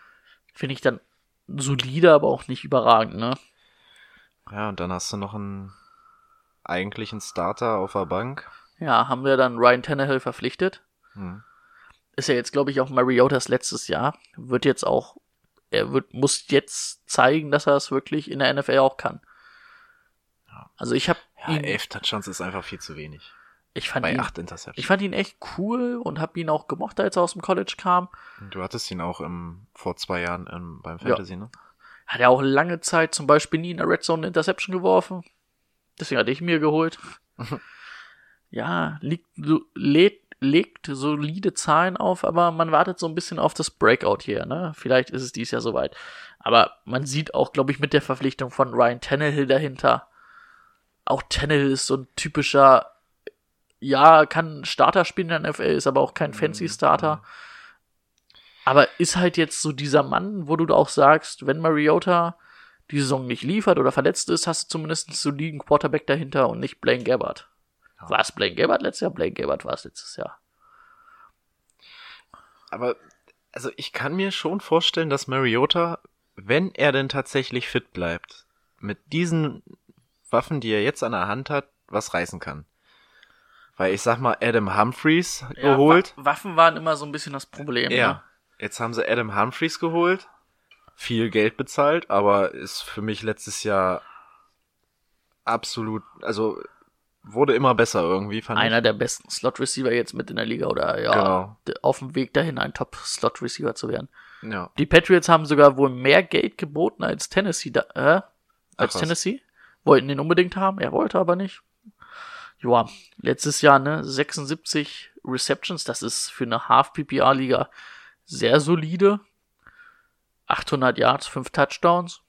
Finde ich dann solide, aber auch nicht überragend, ne? Ja, und dann hast du noch einen eigentlichen Starter auf der Bank. Ja, haben wir dann Ryan Tannehill verpflichtet. Hm. Ist ja jetzt, glaube ich, auch Mariotas letztes Jahr. Wird jetzt auch, er wird, muss jetzt zeigen, dass er es wirklich in der NFL auch kann. Also ich habe Ja, ihn, elf Touchdowns ist einfach viel zu wenig. ich fand Bei ihn, acht Interceptions. ich fand ihn echt cool und habe ihn auch gemocht, als er aus dem College kam. Du hattest ihn auch im, vor zwei Jahren im, beim Fantasy, ne? Hat er auch lange Zeit zum Beispiel nie in der Red Zone eine Interception geworfen. Deswegen hatte ich mir geholt. ja, liegt, so- lädt, legt solide Zahlen auf, aber man wartet so ein bisschen auf das Breakout hier, ne? Vielleicht ist es dies Jahr soweit. Aber man sieht auch, glaube ich, mit der Verpflichtung von Ryan Tannehill dahinter. Auch Tannehill ist so ein typischer, ja, kann Starter spielen in der NFL, ist aber auch kein fancy Starter. Aber ist halt jetzt so dieser Mann, wo du auch sagst, wenn Mariota die Saison nicht liefert oder verletzt ist, hast du zumindest einen soliden Quarterback dahinter und nicht Blaine Gabbard. War es Blaine Gabbard letztes Jahr? Blaine Gabbard war es letztes Jahr. Aber, also ich kann mir schon vorstellen, dass Mariota, wenn er denn tatsächlich fit bleibt, mit diesen Waffen, die er jetzt an der Hand hat, was reißen kann. Weil ich sag mal, Adam Humphreys geholt. Wa Waffen waren immer so ein bisschen das Problem. Ja. Ne? Jetzt haben sie Adam Humphreys geholt. Viel Geld bezahlt, aber ist für mich letztes Jahr absolut, also wurde immer besser irgendwie, fand Einer ich. der besten Slot-Receiver jetzt mit in der Liga oder ja, Genau. auf dem Weg dahin, ein Top-Slot-Receiver zu werden. Ja. Die Patriots haben sogar wohl mehr Geld geboten als Tennessee. Da, äh, als. Tennessee? Wollten den unbedingt haben, er wollte aber nicht. Joa, letztes Jahr, ne, 76 Receptions, das ist für eine Half-PPR-Liga sehr solide. 800 Yards, 5 Touchdowns.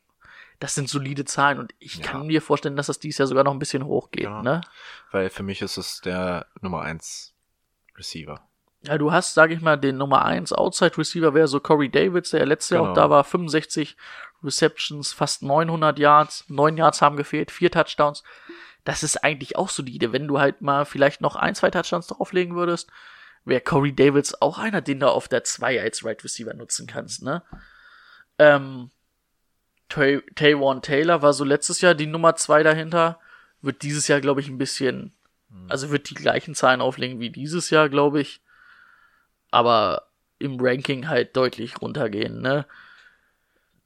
Das sind solide Zahlen und ich Ja. kann mir vorstellen, dass das dieses Jahr sogar noch ein bisschen hochgeht, Ja. ne? Weil für mich ist es der Nummer eins Receiver. Ja, du hast, sag ich mal, den Nummer 1 Outside Receiver wäre so Corey Davids, der letztes Jahr Genau. auch da war, 65 Receptions, fast 900 Yards, 9 Yards haben gefehlt, 4 Touchdowns. Das ist eigentlich auch solide. Wenn du halt mal vielleicht noch ein, zwei Touchdowns drauflegen würdest, wäre Corey Davids auch einer, den du auf der 2 als Right Receiver nutzen kannst, ne? Ähm, Tay- Taywan Taylor war so letztes Jahr die Nummer 2 dahinter, wird dieses Jahr, glaube ich, ein bisschen, also wird die gleichen Zahlen auflegen wie dieses Jahr, glaube ich aber im Ranking halt deutlich runtergehen, ne?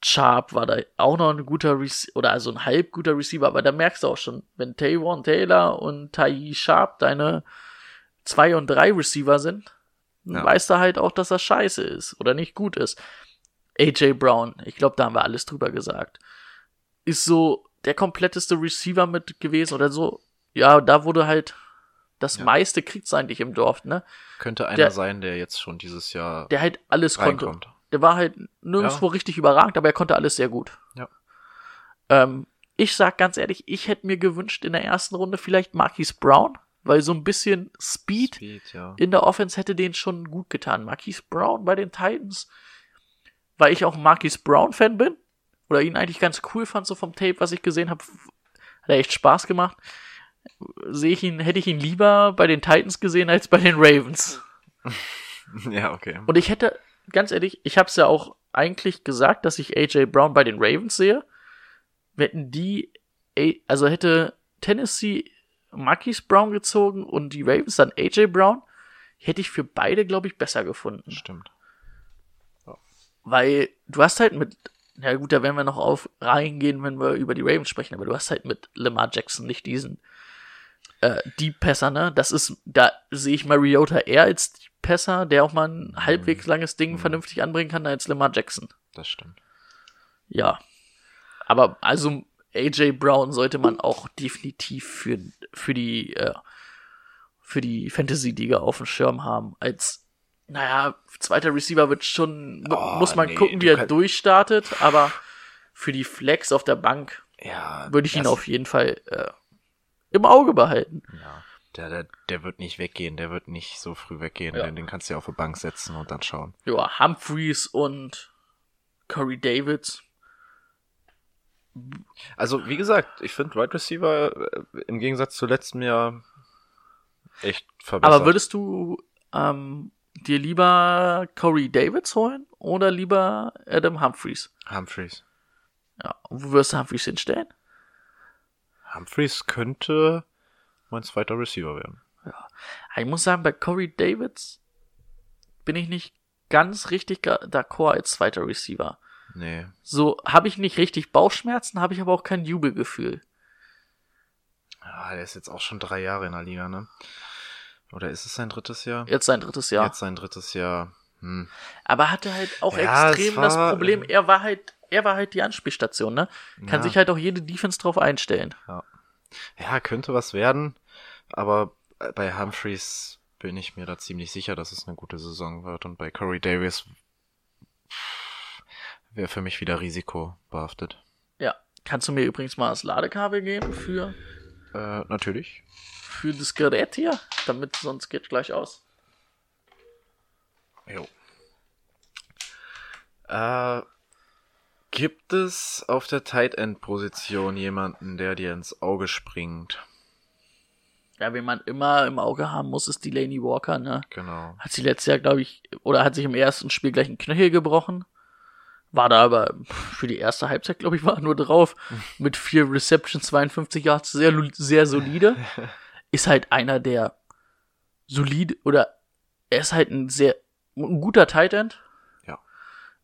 Sharp war da auch noch ein guter Receiver, oder also ein halb guter Receiver, aber da merkst du auch schon, wenn Taywan Taylor und Tai Sharp deine zwei und drei Receiver sind, dann Ja. weißt du halt auch, dass das scheiße ist oder nicht gut ist. AJ Brown, ich glaube, da haben wir alles drüber gesagt, ist so der kompletteste Receiver mit gewesen oder so. Ja, da wurde halt das Ja. meiste kriegt's eigentlich im Dorf, ne? Könnte einer Der- sein, der jetzt schon dieses Jahr der halt alles konnte. reinkommt. Der war halt nirgendwo richtig überragend, aber er konnte alles sehr gut. Ja. Ähm, ich sag ganz ehrlich, ich hätte mir gewünscht in der ersten Runde vielleicht Marquise Brown, weil so ein bisschen Speed, Speed, ja. in der Offense hätte den schon gut getan. Marquise Brown bei den Titans, weil ich auch ein Marquise Brown Fan bin oder ihn eigentlich ganz cool fand so vom Tape, was ich gesehen habe, hat er echt Spaß gemacht. Sehe ich ihn, hätte ich ihn lieber bei den Titans gesehen als bei den Ravens. ja, okay. Und ich hätte, ganz ehrlich, ich habe es ja auch eigentlich gesagt, dass ich AJ Brown bei den Ravens sehe. Hätten die, also hätte Tennessee Marquise Brown gezogen und die Ravens dann AJ Brown, hätte ich für beide, glaube ich, besser gefunden. Stimmt. Weil du hast halt mit, ja gut, da werden wir noch auf reingehen, wenn wir über die Ravens sprechen, aber du hast halt mit Lamar Jackson nicht diesen äh, Deep Passer, ne? Das ist, da sehe ich Mariota eher als Deep Passer, der auch mal ein halbwegs langes Ding vernünftig anbringen kann, als Lamar Jackson. Das stimmt. Ja. Aber also AJ Brown sollte man auch definitiv für, für die, äh, für die Fantasy-Liga auf dem Schirm haben. Als, naja, zweiter Receiver wird schon, Oh, muss man nee, gucken, wie er kann- durchstartet, aber für die Flex auf der Bank Ja. würde ich ihn auf jeden Fall äh, im Auge behalten. Ja. Der, der, der wird nicht weggehen, der wird nicht so früh weggehen. Ja. Den, den kannst du ja auf die Bank setzen und dann schauen. Ja, Humphreys und Corey Davids. Also, wie gesagt, ich finde Wide Receiver äh, im Gegensatz zu letztem Jahr echt verbessert. Aber würdest du ähm, dir lieber Corey Davids holen oder lieber Adam Humphreys? Humphreys. Ja, und wo wirst du Humphreys hinstellen? Humphreys könnte mein zweiter Receiver werden. Ich muss sagen, bei Corey Davids bin ich nicht ganz richtig d'accord als zweiter Receiver. Nee. So habe ich nicht richtig Bauchschmerzen, habe ich aber auch kein Jubelgefühl. Ah, der ist jetzt auch schon drei Jahre in der Liga, ne? Oder ist es sein drittes Jahr? Jetzt sein drittes Jahr. Jetzt sein drittes Jahr. Hm. Aber hatte halt auch Ja, extrem war- das Problem, er war halt, er war halt die Anspielstation, ne? Kann Ja. sich halt auch jede Defense drauf einstellen. Ja, könnte was werden, aber bei Humphreys bin ich mir da ziemlich sicher, dass es eine gute Saison wird und bei Corey Davis wäre für mich wieder Risiko behaftet. Ja. Kannst du mir übrigens mal das Ladekabel geben für, Äh, natürlich. Für das Gerät hier? Damit, sonst geht gleich aus. Jo. Äh, gibt es auf der Tight End Position jemanden, der dir ins Auge springt? Ja, wen man immer im Auge haben muss, ist Delaney Walker, ne? Genau. Hat sie letztes Jahr, glaube ich, oder hat sich im ersten Spiel gleich einen Knöchel gebrochen. War da aber für die erste Halbzeit, glaube ich, war er nur drauf. Mit vier Receptions, 52 Yards, sehr, sehr solide. Ist halt einer der solide, oder er ist halt ein sehr, ein guter Tight End. Ja.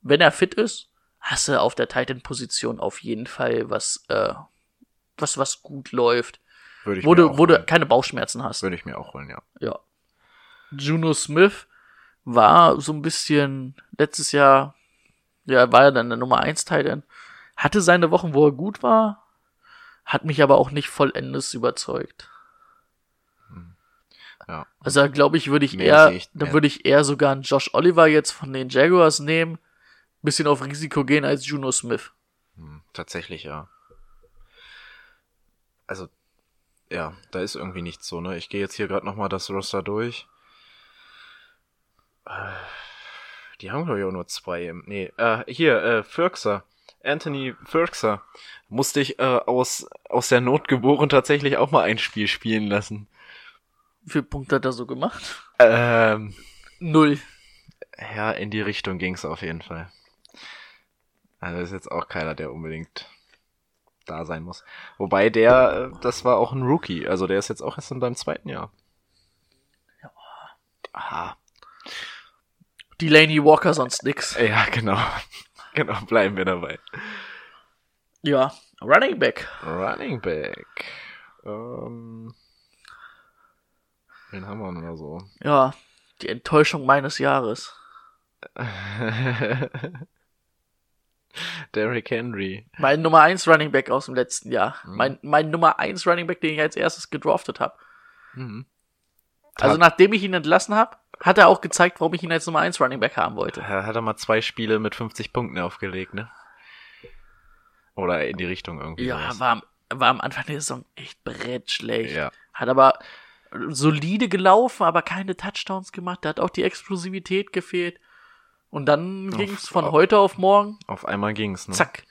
Wenn er fit ist, hast du auf der Tight End Position auf jeden Fall was, äh, was, was gut läuft. Würde ich Wo mir du, wo du keine Bauchschmerzen hast. Würde ich mir auch holen, ja. Ja. Juno Smith war so ein bisschen letztes Jahr, ja, war ja dann der Nummer 1 Titan. Hatte seine Wochen, wo er gut war, hat mich aber auch nicht vollendes überzeugt. Ja. Also glaube ich, würde ich Mehr eher, ich- da würde ich eher sogar einen Josh Oliver jetzt von den Jaguars nehmen, bisschen auf Risiko gehen als Juno Smith. Hm, tatsächlich, ja. Also, ja, da ist irgendwie nichts so, ne? Ich gehe jetzt hier gerade nochmal das Roster durch. Die haben, glaube ich, auch nur zwei. im- Nee, äh, hier, äh, Firkser. Anthony Firkser. Musste ich äh, aus, aus der Not geboren tatsächlich auch mal ein Spiel spielen lassen. Wie viele Punkte hat er so gemacht? Ähm, Null. ja, in die Richtung ging's auf jeden Fall. Also ist jetzt auch keiner, der unbedingt da sein muss. Wobei der, äh, das war auch ein Rookie. Also der ist jetzt auch erst in seinem zweiten Jahr. Ja. Aha. Delaney Walker sonst nix. Ja, genau. Genau, bleiben wir dabei. Ja. Running Back. Running Back. Ähm, wir denn da so? Ja. Die Enttäuschung meines Jahres. Derrick Henry. Mein Nummer 1 Running Back aus dem letzten Jahr. Mhm. Mein, mein Nummer 1 Running Back, den ich als erstes gedraftet habe. Mhm. Also nachdem ich ihn entlassen habe, hat er auch gezeigt, warum ich ihn als Nummer 1 Running Back haben wollte. Er hat er mal zwei Spiele mit 50 Punkten aufgelegt, ne? Oder in die Richtung irgendwie. Ja, sowas. war, am- war am Anfang der Saison echt brettschlecht. Ja. Hat aber solide gelaufen, aber keine Touchdowns gemacht. Da hat auch die Explosivität gefehlt. Und dann Auf- ging es von auf- heute auf morgen, Auf einmal ging's, ne? zack.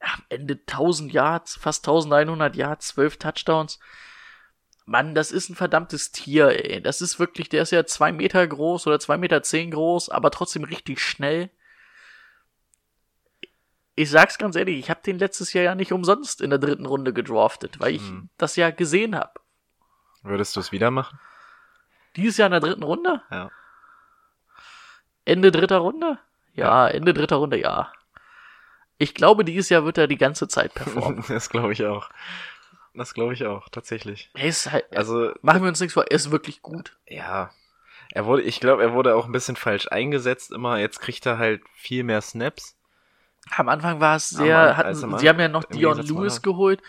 Am Ende 1000 Yards, fast 1100 Yards, 12 Touchdowns. Mann, das ist ein verdammtes Tier, ey. Das ist wirklich, der ist ja zwei Meter groß oder zwei Meter zehn groß, aber trotzdem richtig schnell. Ich sag's ganz ehrlich, ich habe den letztes Jahr ja nicht umsonst in der dritten Runde gedraftet, weil ich Mhm. das ja gesehen habe. Würdest du es wieder machen? Dieses Jahr in der dritten Runde? Ja. Ende dritter Runde? Ja, Ende dritter Runde, ja. Ich glaube, dieses Jahr wird er die ganze Zeit performen. das glaube ich auch. Das glaube ich auch, tatsächlich. er ist halt, Also, machen wir uns nichts vor, er ist wirklich gut. ja. Er wurde, ich glaube, er wurde auch ein bisschen falsch eingesetzt immer. Jetzt kriegt er halt viel mehr Snaps. Am Anfang war es sehr, An- hatten, sie haben ja noch Dion Lewis geholt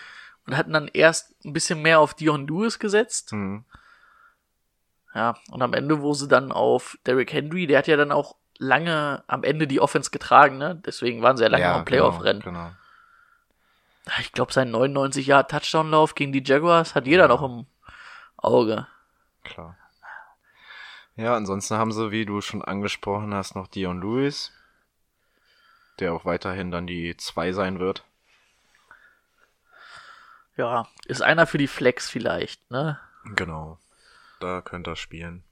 und hatten dann erst ein bisschen mehr auf Dion Lewis gesetzt. Mhm. Ja, und am Ende, wo sie dann auf Derrick Henry, der hat ja dann auch lange am Ende die Offense getragen, ne? Deswegen waren sie ja lange am Playoff-Rennen. Genau, genau. Ich glaube, sein 99 Jahr Touchdown-Lauf gegen die Jaguars hat jeder Ja. noch im Auge. Klar. Ja, ansonsten haben sie, wie du schon angesprochen hast, noch Dion Lewis, der auch weiterhin dann die 2 sein wird. Ja, ist einer für die Flex vielleicht, ne? Genau. Da könnte er spielen.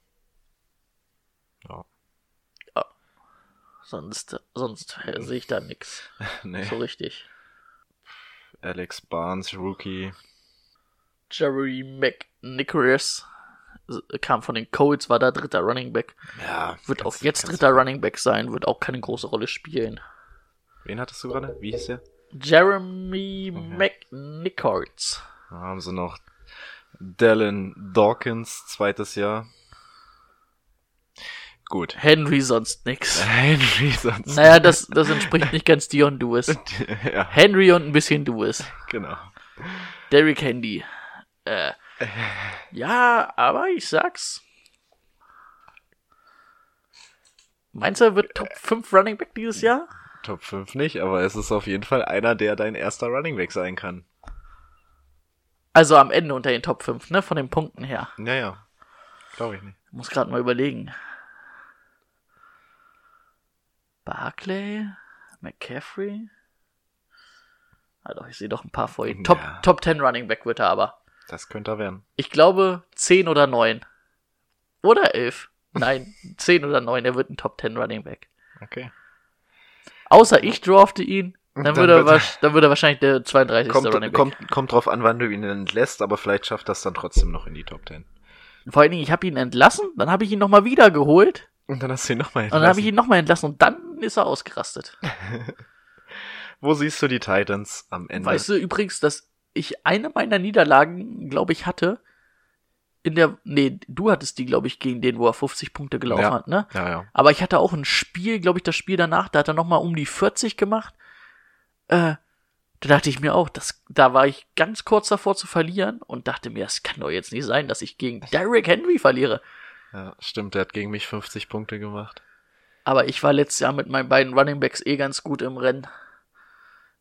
Ja. Sonst, sonst äh, sehe ich da nix. nee. So richtig. Alex Barnes, Rookie. Jerry McNicholas äh, kam von den Colts, war da dritter Running Back. Ja. Wird auch jetzt dritter Running Back sein, wird auch keine große Rolle spielen. Wen hattest du gerade? Wie hieß der? Jeremy McNichols. Da haben sie noch Dallin Dawkins, zweites Jahr. Gut. Henry sonst nix. Henry sonst. Naja, das, das entspricht nicht ganz Dion Lewis. ja, Henry und ein bisschen Lewis. genau. Derrick Henry. Äh, ja, aber ich sag's. Meinst du, er wird Top 5 Running Back dieses Jahr? Top 5 nicht, aber es ist auf jeden Fall einer, der dein erster Running Back sein kann. Also am Ende unter den Top 5, ne? Von den Punkten her. Ja, ja. Glaube ich nicht. Muss gerade mal überlegen. Barclay? McCaffrey? Ah doch, ich sehe doch ein paar vor ihm. Top, Ja. Top 10 Running Back wird er aber. Das könnte er werden. Ich glaube 10 oder 9. Oder 11. Nein, 10 oder 9. Er wird ein Top 10 Running Back. Okay. Außer ich drafte ihn, dann, Dann würde, er, wird dann würde er wahrscheinlich der 32. Running Kommt, Back. kommt, kommt drauf an, wann du ihn entlässt, aber vielleicht schafft das dann trotzdem noch in die Top 10. Vor allen Dingen, ich habe ihn entlassen, dann habe ich ihn nochmal wieder geholt Und dann hast du ihn nochmal und dann habe ich ihn nochmal entlassen und dann ist er ausgerastet. Wo siehst du die Titans am Ende? Weißt du übrigens, dass ich eine meiner Niederlagen, glaube ich, hatte, in der, nee, du hattest die, glaube ich, gegen den, wo er 50 Punkte gelaufen Ja. hat, ne? Ja, ja. Aber ich hatte auch ein Spiel, glaube ich, das Spiel danach, da hat er nochmal um die 40 gemacht. Äh, da dachte ich mir auch, das, da war ich ganz kurz davor zu verlieren und dachte mir, es kann doch jetzt nicht sein, dass ich gegen Derrick Henry verliere. Ja, stimmt, der hat gegen mich 50 Punkte gemacht. Aber ich war letztes Jahr mit meinen beiden Running Backs eh ganz gut im Rennen.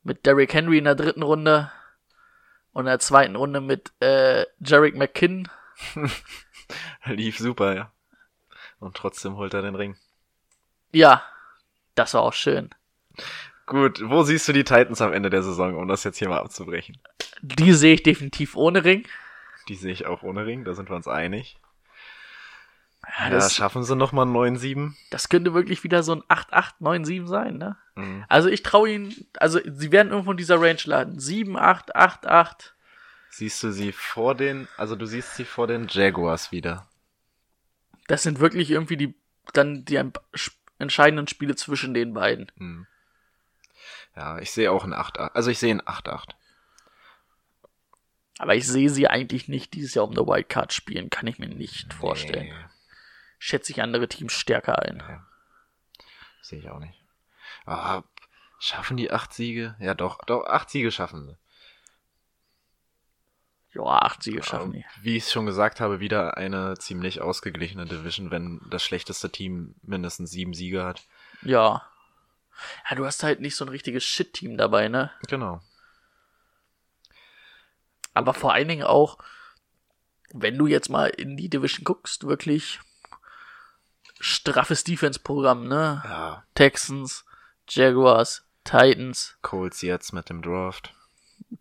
Mit Derrick Henry in der dritten Runde und in der zweiten Runde mit äh, Jarek McKinn. Lief super, ja. Und trotzdem holt er den Ring. Ja, das war auch schön. Gut, wo siehst du die Titans am Ende der Saison, um das jetzt hier mal abzubrechen? Die sehe ich definitiv ohne Ring. Die sehe ich auch ohne Ring, da sind wir uns einig. Ja, Ja, das, schaffen sie nochmal 9-7? das könnte wirklich wieder so ein 8-8-9-7 sein, ne? Mhm. Also ich traue ihnen, also sie werden irgendwo in dieser Range landen. 7, 8, 8, 8. Siehst du sie vor den, also du siehst sie vor den Jaguars wieder. Das sind wirklich irgendwie die, dann die entscheidenden Spiele zwischen den beiden. Hm. Ja, ich sehe auch ein 8-8. Also ich sehe ein 8-8. Aber ich sehe sie eigentlich nicht dieses Jahr um eine Wildcard spielen, kann ich mir nicht vorstellen. Nee, Schätze ich andere Teams stärker ein. sehe ich auch nicht. Ah, schaffen die 8 Siege? Ja, doch, doch, 8 Siege schaffen sie. Ja, acht Siege schaffen die. Wie ich schon gesagt habe, wieder eine ziemlich ausgeglichene Division, wenn das schlechteste Team mindestens 7 Siege hat. Ja. Ja, du hast halt nicht so ein richtiges Shit-Team dabei, ne? Genau. Aber vor allen Dingen auch, wenn du jetzt mal in die Division guckst, wirklich straffes Defense-Programm, ne? Ja, Texans, Jaguars, Titans, Colts jetzt mit dem Draft.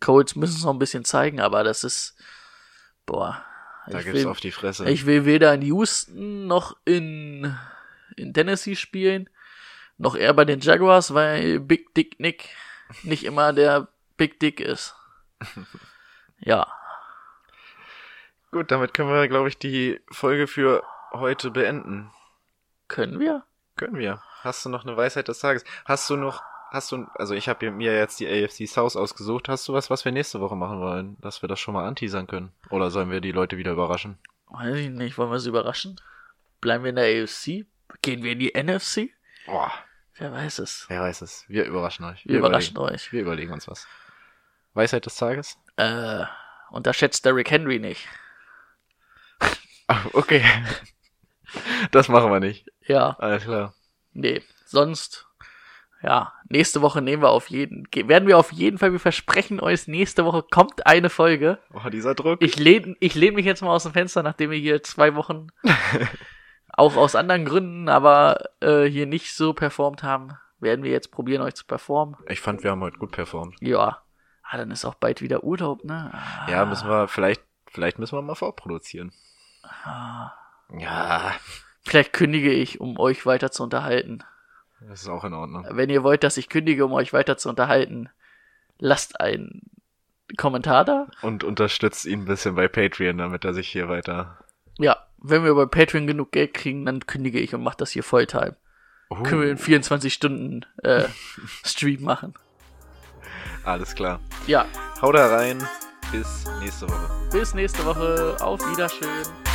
Colts müssen es noch ein bisschen zeigen, aber das ist, boah. Da gibt's will, auf die Fresse. ich will weder in Houston noch in, in Tennessee spielen, noch eher bei den Jaguars, weil Big Dick Nick nicht immer der Big Dick ist. Ja, Gut, damit können wir, glaube ich, die Folge für heute beenden. können wir? Können wir. Hast du noch eine Weisheit des Tages? Hast du noch, hast du, also ich habe mir jetzt die AFC South ausgesucht. Hast du was, was wir nächste Woche machen wollen? Dass wir das schon mal anteasern können? Oder sollen wir die Leute wieder überraschen? Weiß ich nicht, wollen wir sie überraschen? Bleiben wir in der AFC? Gehen wir in die NFC? Boah, Wer weiß es. wer weiß es. Wir überraschen euch. Wir überraschen überlegen, euch. Wir überlegen uns was. Weisheit des Tages? Äh, unterschätzt Derrick Henry nicht. Ah, okay. Das machen wir nicht. Ja, Alles klar. nee. Sonst, ja, nächste Woche nehmen wir auf jeden, werden wir auf jeden Fall, wir versprechen euch, nächste Woche kommt eine Folge. Oh, dieser Druck. Ich lehne ich lehn mich jetzt mal aus dem Fenster, nachdem wir hier zwei Wochen, auch aus anderen Gründen, aber äh, hier nicht so performt haben, werden wir jetzt probieren, euch zu performen. Ich fand, wir haben heute gut performt. Ja. Ah, dann ist auch bald wieder Urlaub, ne? Ah, Ja, müssen wir, vielleicht, vielleicht müssen wir mal vorproduzieren. Ja, Vielleicht kündige ich, um euch weiter zu unterhalten. Das ist auch in Ordnung. Wenn ihr wollt, dass ich kündige, um euch weiter zu unterhalten, lasst einen Kommentar da. Und unterstützt ihn ein bisschen bei Patreon, damit er sich hier weiter. Ja, wenn wir bei Patreon genug Geld kriegen, dann kündige ich und mache das hier Volltime. Oh, Können wir in 24 Stunden äh, Stream machen. alles klar. Ja, Hau da rein. Bis nächste Woche. bis nächste Woche. Auf Wiedersehen.